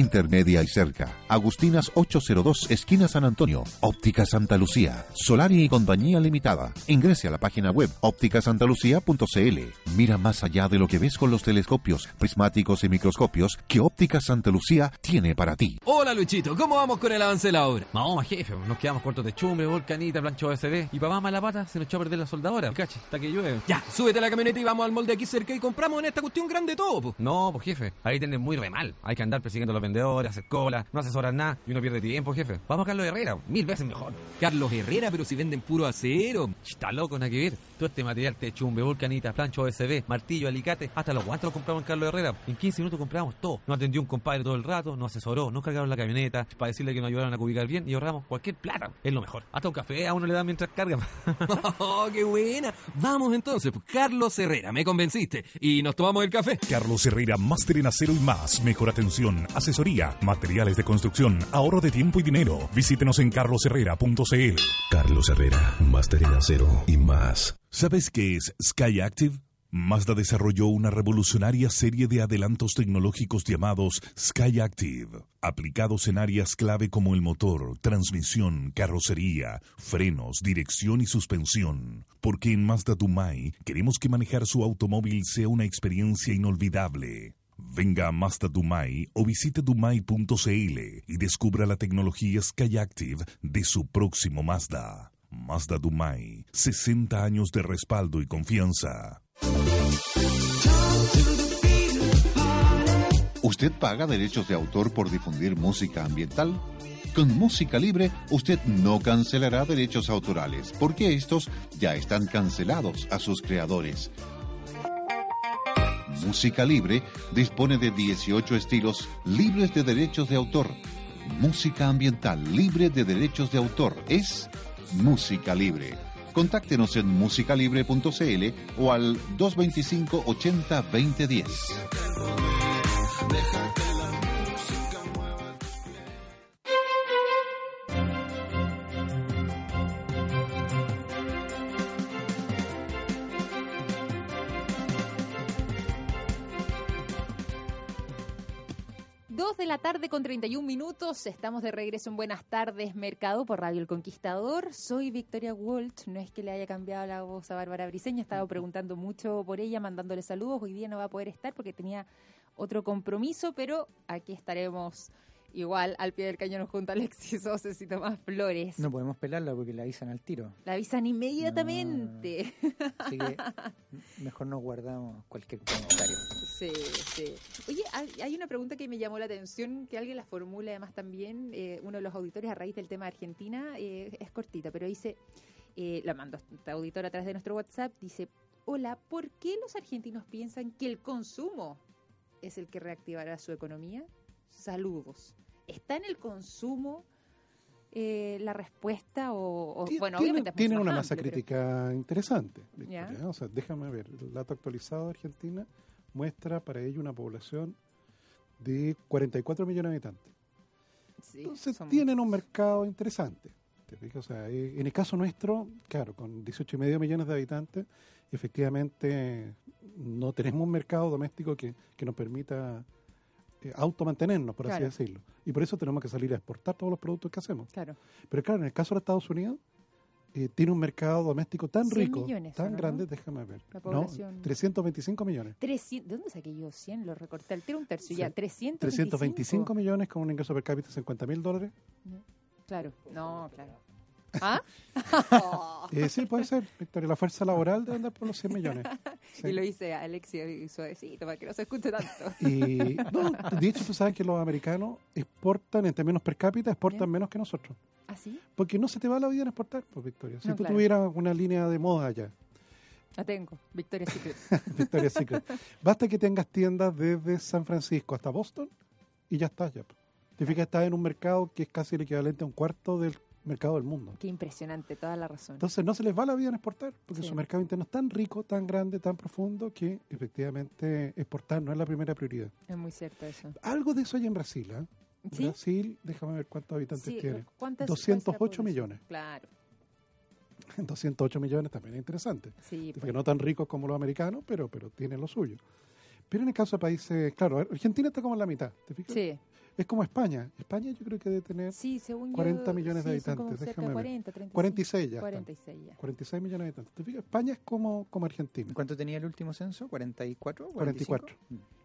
intermedia y cerca. Agustinas 802, esquina San Antonio. Óptica Santa Lucía. Solari y Compañía Limitada. Ingrese a la página web ópticasantalucía.cl. Mira más allá de lo que ves con los telescopios, prismáticos y microscopios que Óptica Santa Lucía tiene para ti. Hola Luchito, ¿cómo vamos con el avance de la obra? Vamos, jefe, nos quedamos cortos de chumbre, volcanita, plancho SD. Y para más la pata se nos echó a perder la soldadora. Cache, hasta que llueve. Ya, súbete a la camioneta y vamos al molde aquí cerca y compramos en esta cuestión grande todo. No, pues jefe, ahí tenés muy re mal. Hay que andar persiguiendo los vendedores, hacer cola, no asesoran nada y uno pierde tiempo, jefe. Vamos a Carlos Herrera, mil veces mejor. Carlos Herrera, pero si venden puro acero. Está loco, nada que ver. Todo este material, techumbe, volcanita, plancho OSB, martillo, alicate, hasta los guantes los compramos en Carlos Herrera. En 15 minutos compramos todo. Nos atendió un compadre todo el rato, nos asesoró, nos cargaron la camioneta para decirle que nos ayudaron a cubicar bien y ahorramos cualquier plata. Es lo mejor. Hasta un café a uno le dan mientras carga. ¡Oh, qué buena! Vamos entonces, pues, Carlos Herrera, me convenciste. Y nos tomamos el café. Carlos Herrera, máster en acero y más. Mejor atención, asesoría, materiales de construcción, ahorro de tiempo y dinero. Visítenos en carlosherrera.cl. Carlos Herrera, máster en acero y más. ¿Sabes qué es Sky Active? Mazda desarrolló una revolucionaria serie de adelantos tecnológicos llamados Sky Active, aplicados en áreas clave como el motor, transmisión, carrocería, frenos, dirección y suspensión. Porque en Mazda Dumai queremos que manejar su automóvil sea una experiencia inolvidable. Venga a Mazda Dumai o visite dumai.cl y descubra la tecnología Sky Active de su próximo Mazda. Mazda Dumai, 60 años de respaldo y confianza. ¿Usted paga derechos de autor por difundir música ambiental? Con música libre, usted no cancelará derechos autorales, porque estos ya están cancelados a sus creadores. Música Libre dispone de 18 estilos libres de derechos de autor. Música ambiental libre de derechos de autor es Música Libre. Contáctenos en musicalibre.cl o al 225 80 2010. De la tarde con 31 minutos. Estamos de regreso en Buenas tardes, Mercado, por Radio El Conquistador. Soy Victoria Walt. No es que le haya cambiado la voz a Bárbara Briseño. He estado preguntando mucho por ella, mandándole saludos. Hoy día no va a poder estar porque tenía otro compromiso, pero aquí estaremos igual al pie del cañón junto a Alexis Oces y Tomás Flores. No podemos pelarla porque la avisan al tiro. La avisan inmediatamente. Así que mejor nos guardamos cualquier comentario. Sí, sí. Oye, hay una pregunta que me llamó la atención, que alguien la formula además también, eh, uno de los auditores a raíz del tema de Argentina, eh, es cortita, pero dice, eh, la mando este auditor a través de nuestro WhatsApp, dice, hola, ¿por qué los argentinos piensan que el consumo es el que reactivará su economía? Saludos. ¿Está en el consumo eh, la respuesta o, bueno, obviamente tiene una masa crítica interesante. O sea, déjame ver, el dato actualizado de Argentina muestra para ello una población de 44 millones de habitantes. Entonces tienen un mercado interesante. O sea, eh, en el caso nuestro, claro, con 18 y medio millones de habitantes, efectivamente no tenemos un mercado doméstico que, que nos permita eh, automantenernos, por así decirlo. Y por eso tenemos que salir a exportar todos los productos que hacemos. Claro. Pero claro, en el caso de Estados Unidos, eh, tiene un mercado doméstico tan rico, tan grande, déjame ver. La población. 325 millones. ¿De dónde saqué yo 100? Lo recorté al tiro un tercio ya. 325. 325 millones con un ingreso per cápita de 50 mil dólares. Claro, no, claro. ¿Ah? Eh, sí, puede ser, Victoria. La fuerza laboral debe andar por los 100 millones. Y lo hice Alexia y suavecito para que no se escuche tanto. Y, no, de hecho, tú sabes que los americanos exportan, en términos per cápita, exportan menos que nosotros. ¿Ah, sí? Porque no se te va la vida en exportar, pues, Victoria. Si tú tuvieras una línea de moda allá. La tengo, Victoria Secret. Victoria Secret. Basta que tengas tiendas desde San Francisco hasta Boston y ya estás ya. Te fijas, estás en un mercado que es casi el equivalente a un cuarto del mercado del mundo. Qué impresionante, toda la razón. Entonces no se les va la vida en exportar, porque su mercado interno es tan rico, tan grande, tan profundo, que efectivamente exportar no es la primera prioridad. Es muy cierto eso. Algo de eso hay en Brasil. ¿eh? Brasil, déjame ver cuántos habitantes tiene. 208 millones. Claro. 208 millones también es interesante. Sí, pues. no tan ricos como los americanos, pero, pero tienen lo suyo. Pero en el caso de países, claro, Argentina está como en la mitad, ¿te fijas? Sí. Es como España. España yo creo que debe tener 40 millones de habitantes. Déjame 40, 46 ya. 46 ya. 46 millones de habitantes. ¿Te fijas? España es como, como Argentina. ¿Cuánto tenía el último censo? ¿44? 44.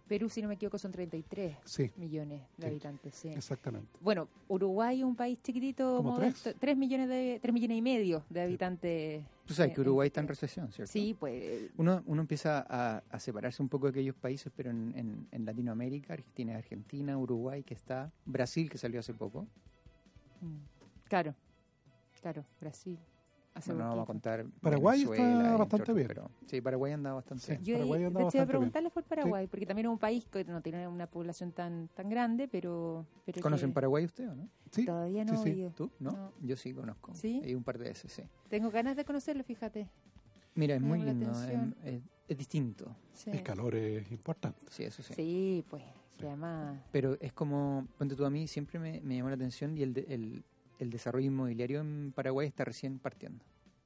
Perú, si no me equivoco, son 33 millones de habitantes. Sí. Exactamente. Bueno, Uruguay, un país chiquitito, modesto, 3? millones de 3 millones y medio de habitantes. Tú sabes que Uruguay está en recesión, ¿cierto? Sí, pues. Uno, uno empieza a, separarse un poco de aquellos países, pero en, en, Latinoamérica tiene Argentina, Uruguay, que está, Brasil, que salió hace poco. Mm. Claro, claro, Brasil. No vamos a contar. Paraguay está bastante bien. sí, Paraguay anda bastante bien. Yo Paraguay anda bastante preguntarles por Paraguay, porque también es un país que no tiene una población tan tan grande, pero. ¿Conocen Paraguay usted o no? Sí. Todavía no he ido. ¿Tú? ¿No? Yo sí conozco. ¿Sí? Hay un par de veces, sí. Tengo ganas de conocerlo, fíjate. Mira, es muy lindo, es, es, distinto. El calor es importante. Sí, eso sí. Sí, pues, además... Pero es como, ponte tú a mí, siempre me, me llamó la atención y el, el, el desarrollo inmobiliario en Paraguay está recién partiendo.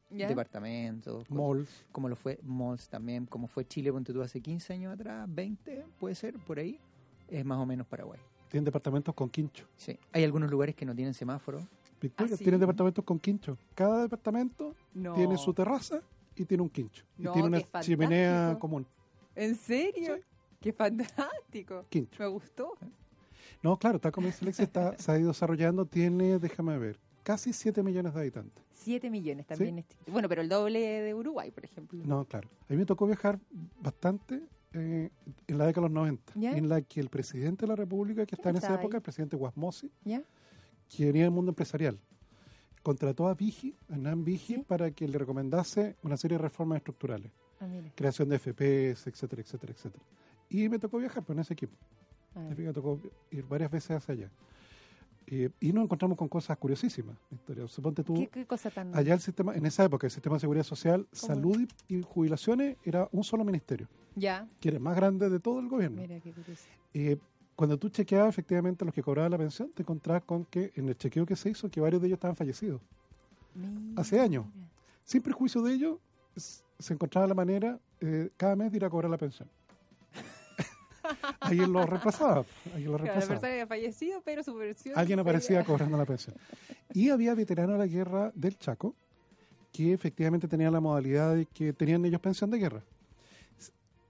Departamentos, malls. Como, lo fue malls también, como fue Chile, ponte tú hace 15 años atrás, 20, puede ser, por ahí, es más o menos Paraguay. Tienen departamentos con quincho. Sí, hay algunos lugares que no tienen semáforo. Victoria, ¿Ah, tienen departamentos con quincho. Cada departamento tiene su terraza y tiene un quincho. y tiene una chimenea común. ¿En serio? ¡Qué fantástico! Quincho. Me gustó. No, claro, está como dice está, se ha ido desarrollando, tiene, déjame ver, casi 7 millones de habitantes. 7 millones también. Bueno, pero el doble de Uruguay, por ejemplo. No, claro. A mí me tocó viajar bastante eh, en la década de los 90, en la que el presidente de la República, que está en esa época, el presidente Guasmosi, que venía del mundo empresarial, contrató a Vigi, a Nan Vigi, para que le recomendase una serie de reformas estructurales. Ah, creación de FPS, etcétera, etcétera, etcétera. Y me tocó viajar con ese equipo. Ah. Me tocó ir varias veces hacia allá. Eh, y nos encontramos con cosas curiosísimas, Victoria. Suponte tú, ¿Qué, cosa tan... allá el sistema, en esa época, el sistema de seguridad social, salud y, jubilaciones era un solo ministerio. Ya. Que era el más grande de todo el gobierno. Mira, qué curioso. Eh, cuando tú chequeabas efectivamente los que cobraban la pensión, te encontrabas con que en el chequeo que se hizo, que varios de ellos estaban fallecidos. Hace años. Sin perjuicio de ello, se encontraba la manera eh, cada mes de ir a cobrar la pensión. Alguien lo reemplazaba. Alguien lo la persona había fallecido, pero su versión. Alguien aparecía cobrando la pensión. Y había veteranos de la guerra del Chaco que efectivamente tenían la modalidad de que tenían ellos pensión de guerra.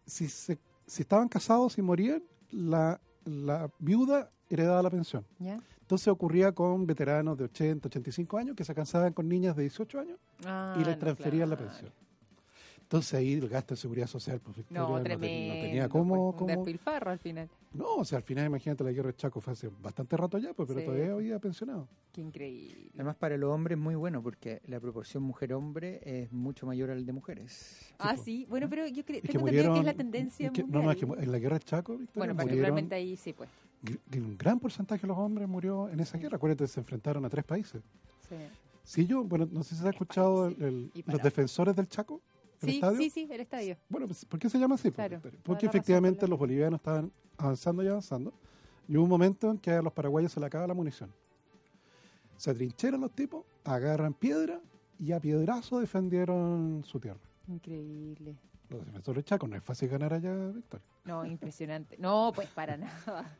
Si, se, si estaban casados y morían, la la viuda heredaba la pensión. Entonces ocurría con veteranos de 80, 85 años que se cansaban con niñas de 18 años ah, y les transferían la pensión. Entonces ahí el gasto de seguridad social, pues no, tenía cómo... Pues, despilfarro al final. No, o sea, al final imagínate la guerra de Chaco fue hace bastante rato ya, pues, pero todavía había pensionado. Qué increíble. Además para los hombres es muy bueno porque la proporción mujer-hombre es mucho mayor al de mujeres. Ah, sí, bueno, pero yo creo que, que es la tendencia No, no, es que en la guerra de Chaco, Victoria, Bueno, particularmente ahí sí, pues. Un gran porcentaje de los hombres murió en esa guerra. Acuérdate, se enfrentaron a tres países. Sí. Sí, yo, bueno, no sé si se ha escuchado los defensores del Chaco sí, Sí, sí, el estadio. Bueno, pues, ¿por qué se llama así? porque efectivamente los bolivianos estaban avanzando y avanzando. Y hubo un momento en que a los paraguayos se le acaba la munición. Se trincheran los tipos, agarran piedra y a piedrazo defendieron su tierra. Increíble. Los defensores chacos, no es fácil ganar allá, Victoria. No, impresionante. No, pues para nada.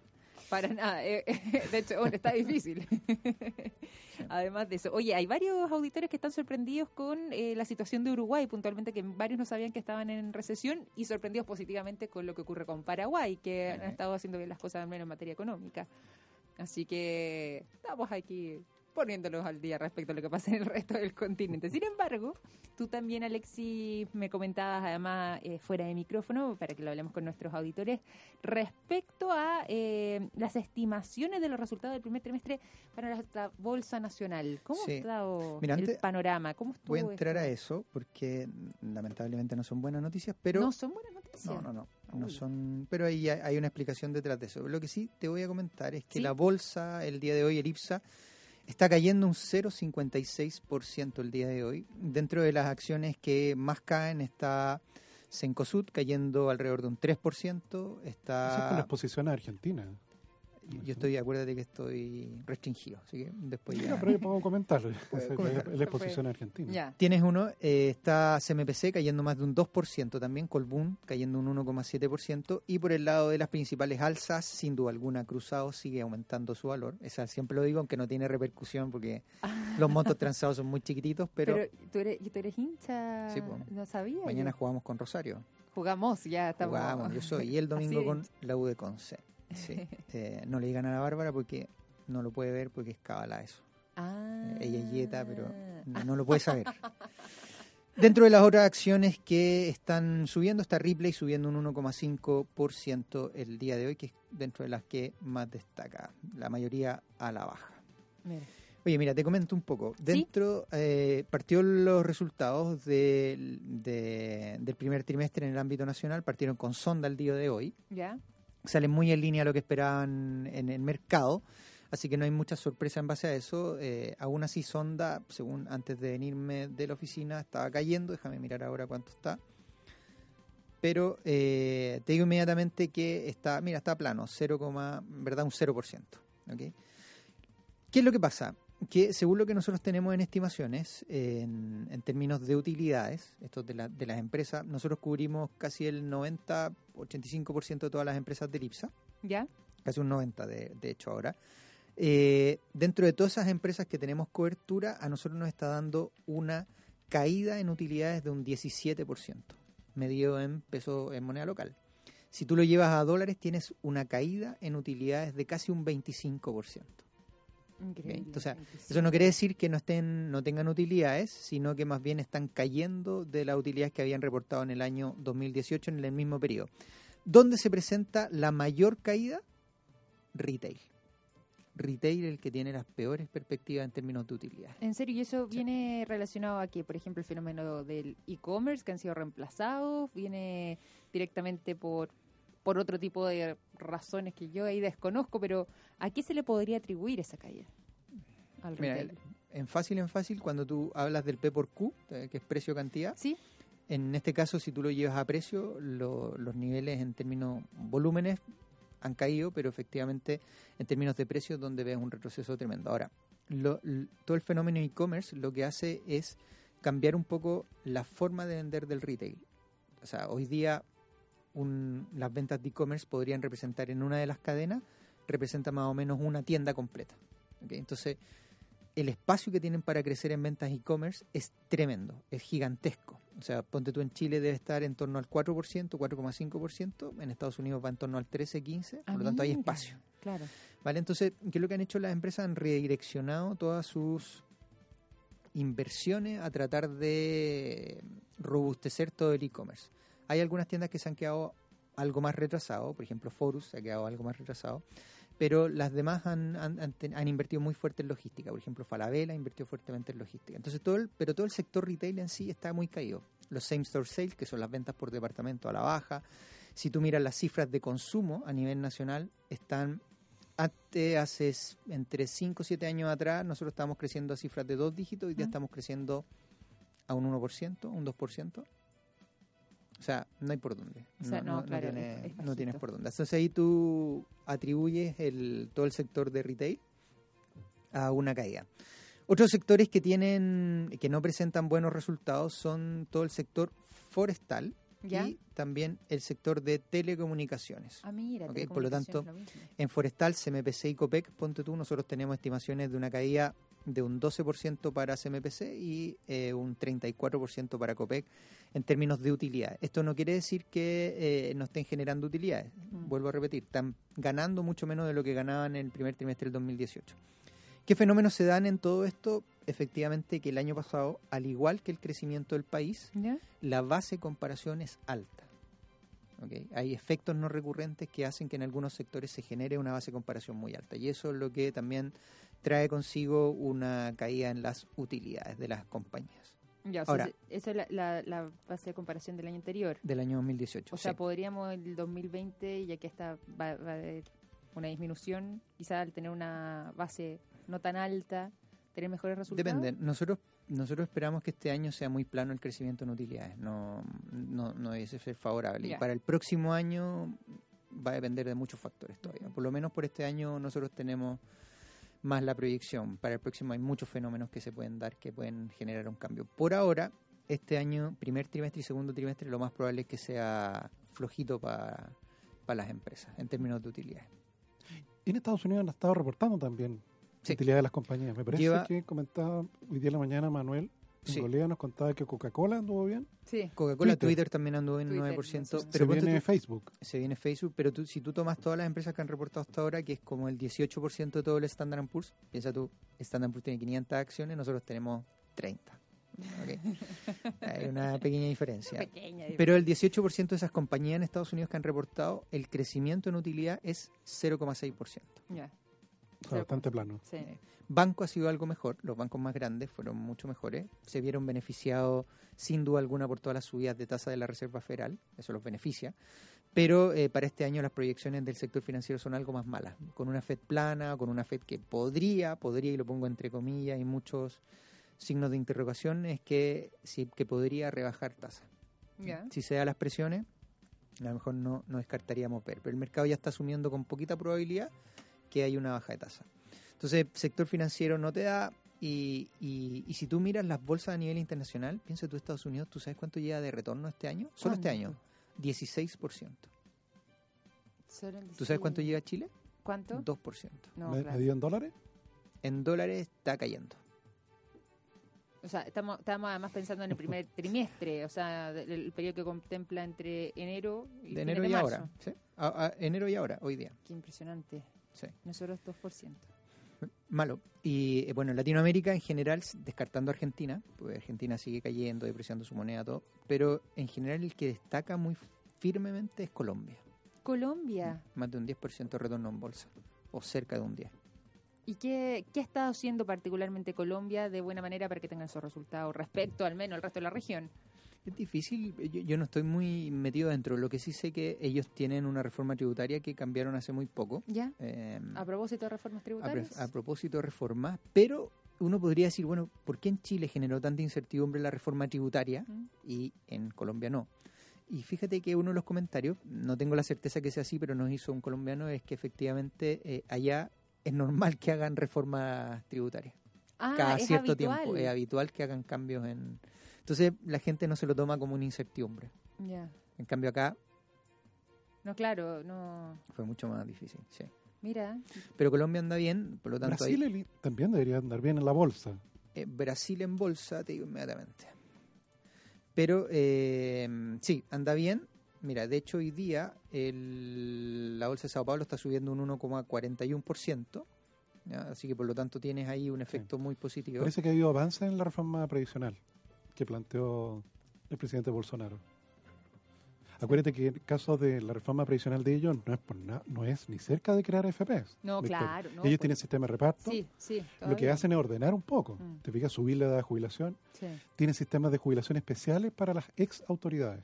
Para nada. Eh, de hecho, bueno, está difícil. Además de eso. Oye, hay varios auditores que están sorprendidos con eh, la situación de Uruguay, puntualmente que varios no sabían que estaban en recesión y sorprendidos positivamente con lo que ocurre con Paraguay, que han estado haciendo bien las cosas al menos en materia económica. Así que estamos aquí poniéndolos al día respecto a lo que pasa en el resto del continente. Sin embargo, tú también, Alexi, me comentabas además eh, fuera de micrófono, para que lo hablemos con nuestros auditores, respecto a eh, las estimaciones de los resultados del primer trimestre para la Bolsa Nacional. ¿Cómo ha estado el panorama? ¿Cómo estuvo voy a entrar a eso, porque lamentablemente no son buenas noticias, pero... No son buenas noticias. No, no, no. No son, pero ahí hay una explicación detrás de eso. Lo que sí te voy a comentar es que la bolsa, el día de hoy, el IPSA, Está cayendo un 0,56% el día de hoy. Dentro de las acciones que más caen está Cencosud cayendo alrededor de un 3%. Está... Eso es con la exposición a Argentina. Yo estoy, acuérdate que estoy restringido, así que después ya... No, pero yo puedo comentar la exposición argentina. Tienes uno, eh, está CMPC cayendo más de un 2% también, Colbún cayendo un 1,7% y por el lado de las principales alzas, sin duda alguna, Cruzado sigue aumentando su valor. Esa siempre lo digo, aunque no tiene repercusión porque los montos transados son muy chiquititos, pero... Pero tú eres, tú eres hincha, no sabía. Mañana jugamos con Rosario. Jugamos, ya estamos... Jugamos, yo soy, y el domingo con la U de Conce. Sí. Eh, no le digan a la Bárbara porque no lo puede ver porque es cabala eso. Ah. ella es yeta, pero no, lo puede saber. Dentro de las otras acciones que están subiendo, está Ripley subiendo un 1,5% el día de hoy, que es dentro de las que más destaca, la mayoría a la baja. Oye, mira, te comento un poco. Dentro, eh, partió los resultados del primer trimestre en el ámbito nacional, partieron con sonda el día de hoy. Ya. Salen muy en línea a lo que esperaban en el mercado, así que no hay mucha sorpresa en base a eso. Eh, aún así, sonda, según antes de venirme de la oficina, estaba cayendo. Déjame mirar ahora cuánto está. Pero eh, te digo inmediatamente que está, mira, está plano, 0, verdad, un 0%. ¿okay? ¿Qué es lo que pasa? Que según lo que nosotros tenemos en estimaciones, en, términos de utilidades, esto de, la, de las empresas, nosotros cubrimos casi el 90-85% de todas las empresas de IPSA. ¿Ya? Casi un 90% de, de hecho ahora. Eh, dentro de todas esas empresas que tenemos cobertura, a nosotros nos está dando una caída en utilidades de un 17%, medido en peso en moneda local. Si tú lo llevas a dólares, tienes una caída en utilidades de casi un 25%. Entonces, eso no quiere decir que no estén, no tengan utilidades, sino que más bien están cayendo de las utilidades que habían reportado en el año 2018 en el mismo periodo. ¿Dónde se presenta la mayor caída? Retail. Retail el que tiene las peores perspectivas en términos de utilidad. En serio, ¿y eso viene relacionado a que, por ejemplo, el fenómeno del e-commerce que han sido reemplazados? ¿Viene directamente por por otro tipo de razones que yo ahí desconozco, pero ¿a qué se le podría atribuir esa caída? Al Mira, en fácil, en fácil, cuando tú hablas del P por Q, eh, que es precio-cantidad, ¿Sí? en este caso, si tú lo llevas a precio, los niveles en términos volúmenes han caído, pero efectivamente en términos de precios donde ves un retroceso tremendo. Ahora, todo el fenómeno e-commerce lo que hace es cambiar un poco la forma de vender del retail. O sea, hoy día las ventas de e-commerce podrían representar en una de las cadenas, representa más o menos una tienda completa. Entonces, el espacio que tienen para crecer en ventas e-commerce es tremendo, es gigantesco. O sea, ponte tú en Chile debe estar en torno al 4%, 4,5%, en Estados Unidos va en torno al 13, 15, por lo tanto hay espacio. Claro. ¿Vale? Entonces, ¿qué es lo que han hecho las empresas? Han redireccionado todas sus inversiones a tratar de robustecer todo el e-commerce. Hay algunas tiendas que se han quedado algo más retrasado, por ejemplo Forus se ha quedado algo más retrasado, pero las demás han, han, invertido muy fuerte en logística. Por ejemplo, Falabella invirtió fuertemente en logística. Entonces, todo el, pero todo el sector retail en sí está muy caído. Los same store sales, que son las ventas por departamento a la baja. Si tú miras las cifras de consumo a nivel nacional, están hace entre 5 o 7 años atrás, nosotros estábamos creciendo a cifras de dos dígitos y ya estamos creciendo a un 1%, un 2%. O sea, no hay por dónde. no, tienes por dónde. Entonces ahí tú atribuyes el, todo el sector de retail a una caída. Otros sectores que tienen, que no presentan buenos resultados son todo el sector forestal y también el sector de telecomunicaciones. Ah, mira, Por lo tanto, en forestal, CMPC y COPEC, ponte tú, nosotros tenemos estimaciones de una caída de un 12% para CMPC y eh, un 34% para COPEC en términos de utilidad. Esto no quiere decir que eh, no estén generando utilidades. Mm. Vuelvo a repetir, están ganando mucho menos de lo que ganaban en el primer trimestre del 2018. ¿Qué fenómenos se dan en todo esto? Efectivamente que el año pasado, al igual que el crecimiento del país, la base de comparación es alta. Hay efectos no recurrentes que hacen que en algunos sectores se genere una base de comparación muy alta. Y eso es lo que también trae consigo una caída en las utilidades de las compañías. Ya, Ahora, esa es la, base de comparación del año anterior. Del año 2018. O sea, podríamos el 2020, ya que está va, va a una disminución, quizá al tener una base no tan alta, tener mejores resultados. Depende. Nosotros nosotros esperamos que este año sea muy plano el crecimiento en utilidades. No, no, no debe ser favorable. Y para el próximo año va a depender de muchos factores todavía. Por lo menos por este año nosotros tenemos más la proyección. Para el próximo hay muchos fenómenos que se pueden dar que pueden generar un cambio. Por ahora, este año, primer trimestre y segundo trimestre, lo más probable es que sea flojito para, las empresas en términos de utilidades. En Estados Unidos han estado reportando también utilidad de las compañías. Me parece que comentaba hoy día en la mañana Manuel Sí. nos contaba que Coca-Cola anduvo bien. Sí. Coca-Cola, Twitter. también anduvo en 9%. Pero se viene Facebook. Se viene Facebook, pero tú, si tú tomas todas las empresas que han reportado hasta ahora, que es como el 18% de todo el Standard Poor's, piensa tú, Standard Poor's tiene 500 acciones, nosotros tenemos 30. Hay una pequeña diferencia. Pero el 18% de esas compañías en Estados Unidos que han reportado, el crecimiento en utilidad es 0,6%. Bastante plano. Banco ha sido algo mejor, los bancos más grandes fueron mucho mejores, se vieron beneficiados sin duda alguna por todas las subidas de tasa de la Reserva Federal, eso los beneficia, pero eh, para este año las proyecciones del sector financiero son algo más malas, con una Fed plana, con una Fed que podría, podría, y lo pongo entre comillas, y muchos signos de interrogación, es que, sí, que podría rebajar tasa. Si se da las presiones, a lo mejor no, no descartaríamos ver, pero el mercado ya está asumiendo con poquita probabilidad que hay una baja de tasa. Entonces, sector financiero no te da, y, y, si tú miras las bolsas a nivel internacional, piensa tú Estados Unidos, ¿tú sabes cuánto llega de retorno este año? Solo este año, 16%. ¿Tú sabes cuánto llega a Chile? ¿Cuánto? 2%. No, en dólares? En dólares está cayendo. O sea, estamos, estamos además pensando en el primer trimestre, o sea, el, periodo que contempla entre enero y De enero y ahora, ¿sí? enero y ahora, hoy día. Qué impresionante. Sí. Nosotros 2%. Malo. Y eh, bueno, en Latinoamérica en general, descartando Argentina, pues Argentina sigue cayendo, depreciando su moneda, todo, pero en general el que destaca muy firmemente es Colombia. Colombia. Más de un 10% de retorno en bolsa, o cerca de un 10%. ¿Y qué, qué, ha estado haciendo particularmente Colombia de buena manera para que tengan esos resultados respecto al menos al resto de la región? Es difícil, yo, no estoy muy metido dentro. Lo que sí sé que ellos tienen una reforma tributaria que cambiaron hace muy poco. ¿Ya? Em, ¿A propósito de reformas tributarias? A, propósito de reformas, pero uno podría decir, bueno, ¿por qué en Chile generó tanta incertidumbre la reforma tributaria y en Colombia no? Y fíjate que uno de los comentarios, no tengo la certeza que sea así, pero nos hizo un colombiano, es que efectivamente eh, allá es normal que hagan reformas tributarias. Ah, Cada cierto tiempo es habitual que hagan cambios en... Entonces la gente no se lo toma como una incertidumbre. Ya. En cambio acá... No, claro, no... Fue mucho más difícil, sí. Mira. Pero Colombia anda bien, por lo tanto... Brasil también debería andar bien en la bolsa. Eh, Brasil en bolsa, te digo inmediatamente. Pero eh, sí, anda bien, Mira, de hecho hoy día la bolsa de Sao Paulo está subiendo un 1,41%, así que por lo tanto tienes ahí un efecto muy positivo. Parece que ha habido avance en la reforma previsional que planteó el presidente Bolsonaro. Acuérdate que el caso de la reforma previsional de ellos no es por no es ni cerca de crear FPs. No, claro. ellos tienen sistema de reparto. Sí, sí. Lo que hacen es ordenar un poco. Mm. Te fijas, subir la edad de jubilación. Sí. Tienen sistemas de jubilación especiales para las ex autoridades.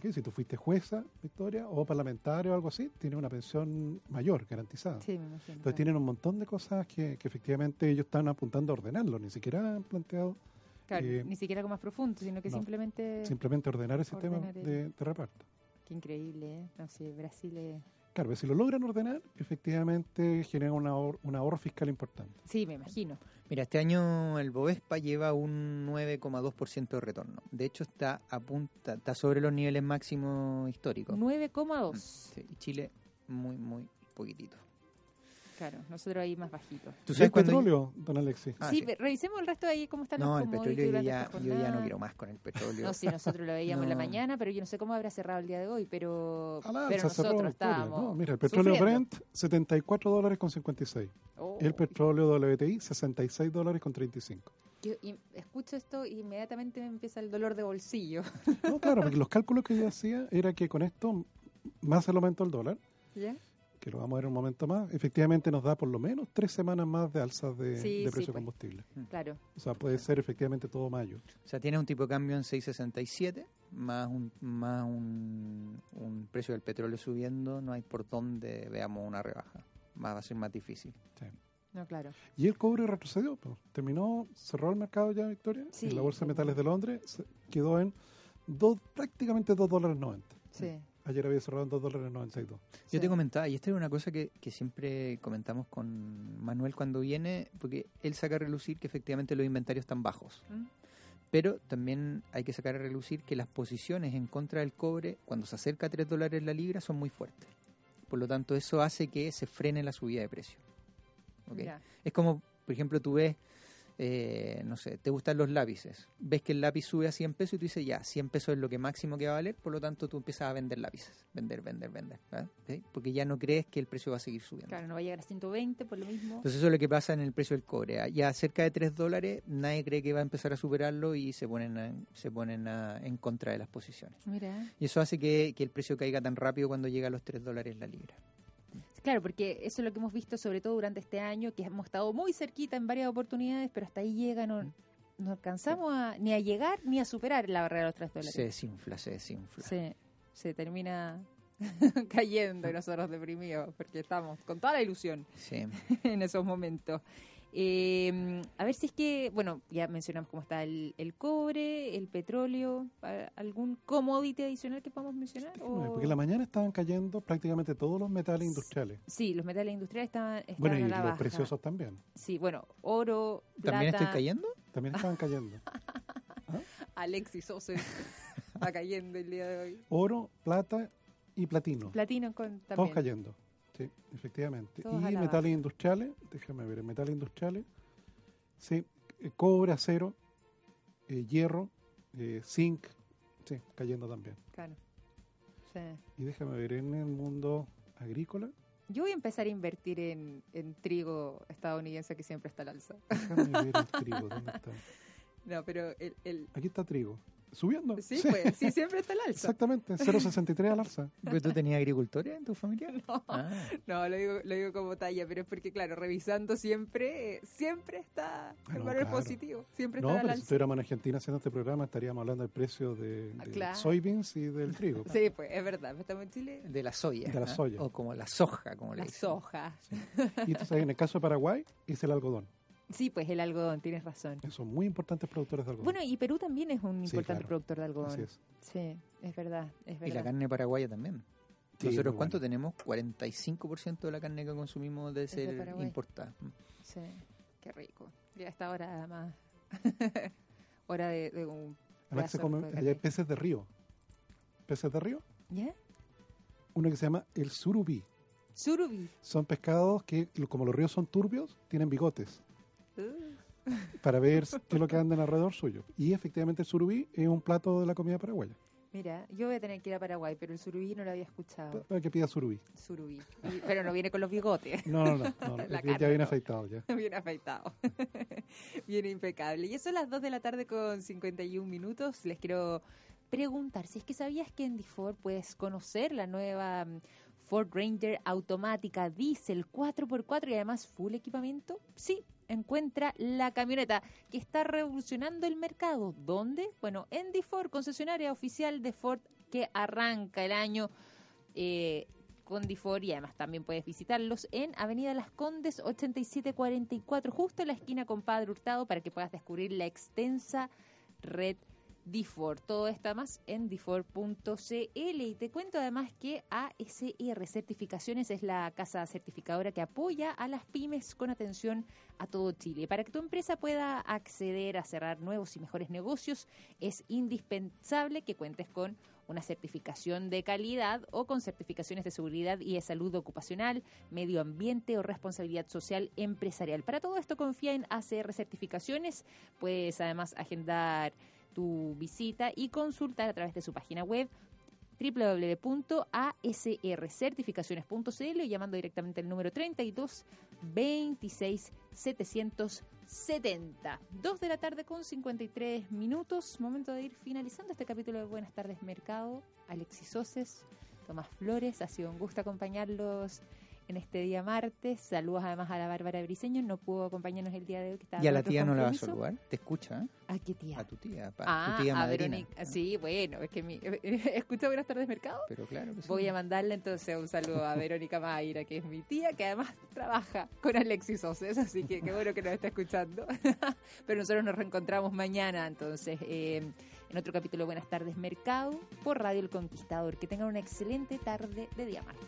Si tú fuiste jueza, Victoria, o parlamentario o algo así, tienes una pensión mayor, garantizada. Sí, me imagino, Entonces tienen un montón de cosas que, efectivamente ellos están apuntando a ordenarlo, ni siquiera han planteado... Claro, eh, ni siquiera como más profundo, sino que simplemente... Simplemente ordenar el sistema de, reparto. Qué increíble, ¿eh? No, sí, Brasil es... Claro, pues si lo logran ordenar, efectivamente genera un ahorro fiscal importante. Sí, me imagino. Mira, este año el Bovespa lleva un 9,2% de retorno. De hecho, está a punta, está sobre los niveles máximos históricos. 9,2. Sí, y Chile muy, muy poquitito. Claro, nosotros ahí más bajito. ¿Tú sabes petróleo, don Alexis? Ah, sí, revisemos el resto de ahí cómo están no, los No, el petróleo yo ya, yo ya no quiero más con el petróleo. No, sí, nosotros lo veíamos en la mañana, pero yo no sé cómo habrá cerrado el día de hoy, pero, pero nosotros estábamos No, mira, el petróleo Brent, 74 dólares con 56. El petróleo WTI, 66 dólares con 35. Yo escucho esto y inmediatamente me empieza el dolor de bolsillo. No, claro, porque los cálculos que yo hacía era que con esto, más el aumento del dólar, ¿Ya? Que lo vamos a ver un momento más, efectivamente nos da por lo menos tres semanas más de alzas de, precio de pues. combustible. Mm. Claro. O sea, puede ser efectivamente todo mayo. O sea, tienes un tipo de cambio en 6.67, más un, más un, un precio del petróleo subiendo, no hay por dónde veamos una rebaja. va a ser más difícil. Sí. No, claro. Y el cobre retrocedió, pues. terminó, cerró el mercado ya, Victoria. Sí, en la Bolsa de Metales de Londres quedó en dos, prácticamente 2 dólares 90. Sí. Ayer había cerrado en 2 dólares 92. Yo te comentaba, y esta es una cosa que, que, siempre comentamos con Manuel cuando viene, porque él saca a relucir que efectivamente los inventarios están bajos. ¿Mm? Pero también hay que sacar a relucir que las posiciones en contra del cobre, cuando se acerca a 3 dólares la libra, son muy fuertes. Por lo tanto, eso hace que se frene la subida de precio. ¿Okay? Es como, por ejemplo, tú ves eh, no sé, te gustan los lápices, ves que el lápiz sube a 100 pesos y tú dices, ya, 100 pesos es lo que máximo que va a valer, por lo tanto tú empiezas a vender lápices, vender, vender, vender, porque ya no crees que el precio va a seguir subiendo. Claro, no va a llegar a 120 por lo mismo. Entonces eso es lo que pasa en el precio del cobre. Ya cerca de 3 dólares nadie cree que va a empezar a superarlo y se ponen, se ponen en contra de las posiciones. Mira. Y eso hace que, que el precio caiga tan rápido cuando llega a los 3 dólares la libra. Claro, porque eso es lo que hemos visto sobre todo durante este año, que hemos estado muy cerquita en varias oportunidades, pero hasta ahí llega, no, no alcanzamos a, ni a llegar ni a superar la barrera de los 3 dólares. Se desinfla, se desinfla. Se, se termina cayendo y nosotros deprimidos, porque estamos con toda la ilusión en esos momentos. Eh, a ver si es que, bueno, ya mencionamos cómo está el, cobre, el petróleo, algún commodity adicional que podamos mencionar. Porque en la mañana estaban cayendo prácticamente todos los metales industriales. Sí, los metales industriales estaban, estaban Bueno, y los preciosos también. Sí, bueno, oro, plata. ¿También están cayendo? También estaban cayendo. ¿Ah? Alexis Ose está cayendo el día de hoy. Oro, plata y platino. Platino con, también. Todos cayendo. Sí, efectivamente. y metales industriales, déjame ver, metales industriales, sí, eh, cobre, acero, eh, hierro, eh, zinc, sí, cayendo también. Claro. Sí. Y déjame ver, en el mundo agrícola. Yo voy a empezar a invertir en, en trigo estadounidense que siempre está al alza. Déjame ver el trigo, ¿dónde está? No, pero el, el... Aquí está trigo subiendo. Sí, pues, sí, siempre está al alza. Exactamente, 0,63 al alza. ¿Tú tenías agricultores en tu familia? No, ah. no lo, digo, lo digo como talla, pero es porque, claro, revisando siempre, siempre está el valor positivo. Siempre no, está pero si estuviéramos en Argentina haciendo este programa, estaríamos hablando del precio de, ah, soybeans y del trigo. Sí, pues, es verdad. Estamos en Chile. De la soya. De la soya. O como la soja, como la le soja. Y entonces, en el caso de Paraguay, es el algodón. Sí, pues el algodón, tienes razón. Son muy importantes productores de algodón. Bueno, y Perú también es un importante productor de algodón. Así es. Sí, es verdad, es verdad. Y la carne paraguaya también. Nosotros, ¿cuánto tenemos? 45% de la carne que consumimos debe ser importada. Sí, qué rico. Ya está hora, además. hora de, un. Además, se come, allá hay peces de río. ¿Peces de río? ¿Ya? Uno que se llama el surubí. Surubí. Son pescados que, como los ríos son turbios, tienen bigotes. para ver qué es lo que andan alrededor suyo. Y efectivamente el surubí es un plato de la comida paraguaya. Mira, yo voy a tener que ir a Paraguay, pero el surubí no lo había escuchado. Para que pida surubí. Surubí. pero no viene con los bigotes. No, no, no. ya viene afeitado. Ya. Viene afeitado. viene impecable. Y eso es las 2 de la tarde con 51 minutos. Les quiero preguntar si es que sabías que en DeFord puedes conocer la nueva mm, Ford Ranger automática diesel 4x4 y además full equipamiento. Sí, encuentra la camioneta que está revolucionando el mercado. ¿Dónde? Bueno, en Ford, concesionaria oficial de Ford que arranca el año eh, con Ford y además también puedes visitarlos en Avenida Las Condes 8744, justo en la esquina con Padre Hurtado para que puedas descubrir la extensa red Difor. Todo está más en difor.cl. Y te cuento además que ASR Certificaciones es la casa certificadora que apoya a las pymes con atención a todo Chile. Para que tu empresa pueda acceder a cerrar nuevos y mejores negocios, es indispensable que cuentes con una certificación de calidad o con certificaciones de seguridad y de salud ocupacional, medio ambiente o responsabilidad social empresarial. Para todo esto confía en ACR Certificaciones. Puedes además agendar tu visita y consultar a través de su página web www.asrcertificaciones.cl y llamando directamente al número 32 26 770. 2 de la tarde con 53 minutos. Momento de ir finalizando este capítulo de Buenas tardes Mercado. Alexis Oces, Tomás Flores, ha sido un gusto acompañarlos en este día martes. Saludos además a la Bárbara Briseño, no pudo acompañarnos el día de hoy. Que ¿Y a la tía no la va a saludar? ¿Te escucha? Eh? ¿A qué tía? A tu tía, ah, tu tía a Verónica. Sí, bueno, es que mi, escucha Buenas tardes Mercado. Pero claro Voy a mandarle entonces un saludo a Verónica Mayra, que es mi tía, que además trabaja con Alexis Oces, así que qué bueno que nos está escuchando. Pero nosotros nos reencontramos mañana, entonces, eh, en otro capítulo Buenas tardes Mercado por Radio El Conquistador. Que tengan una excelente tarde de día martes.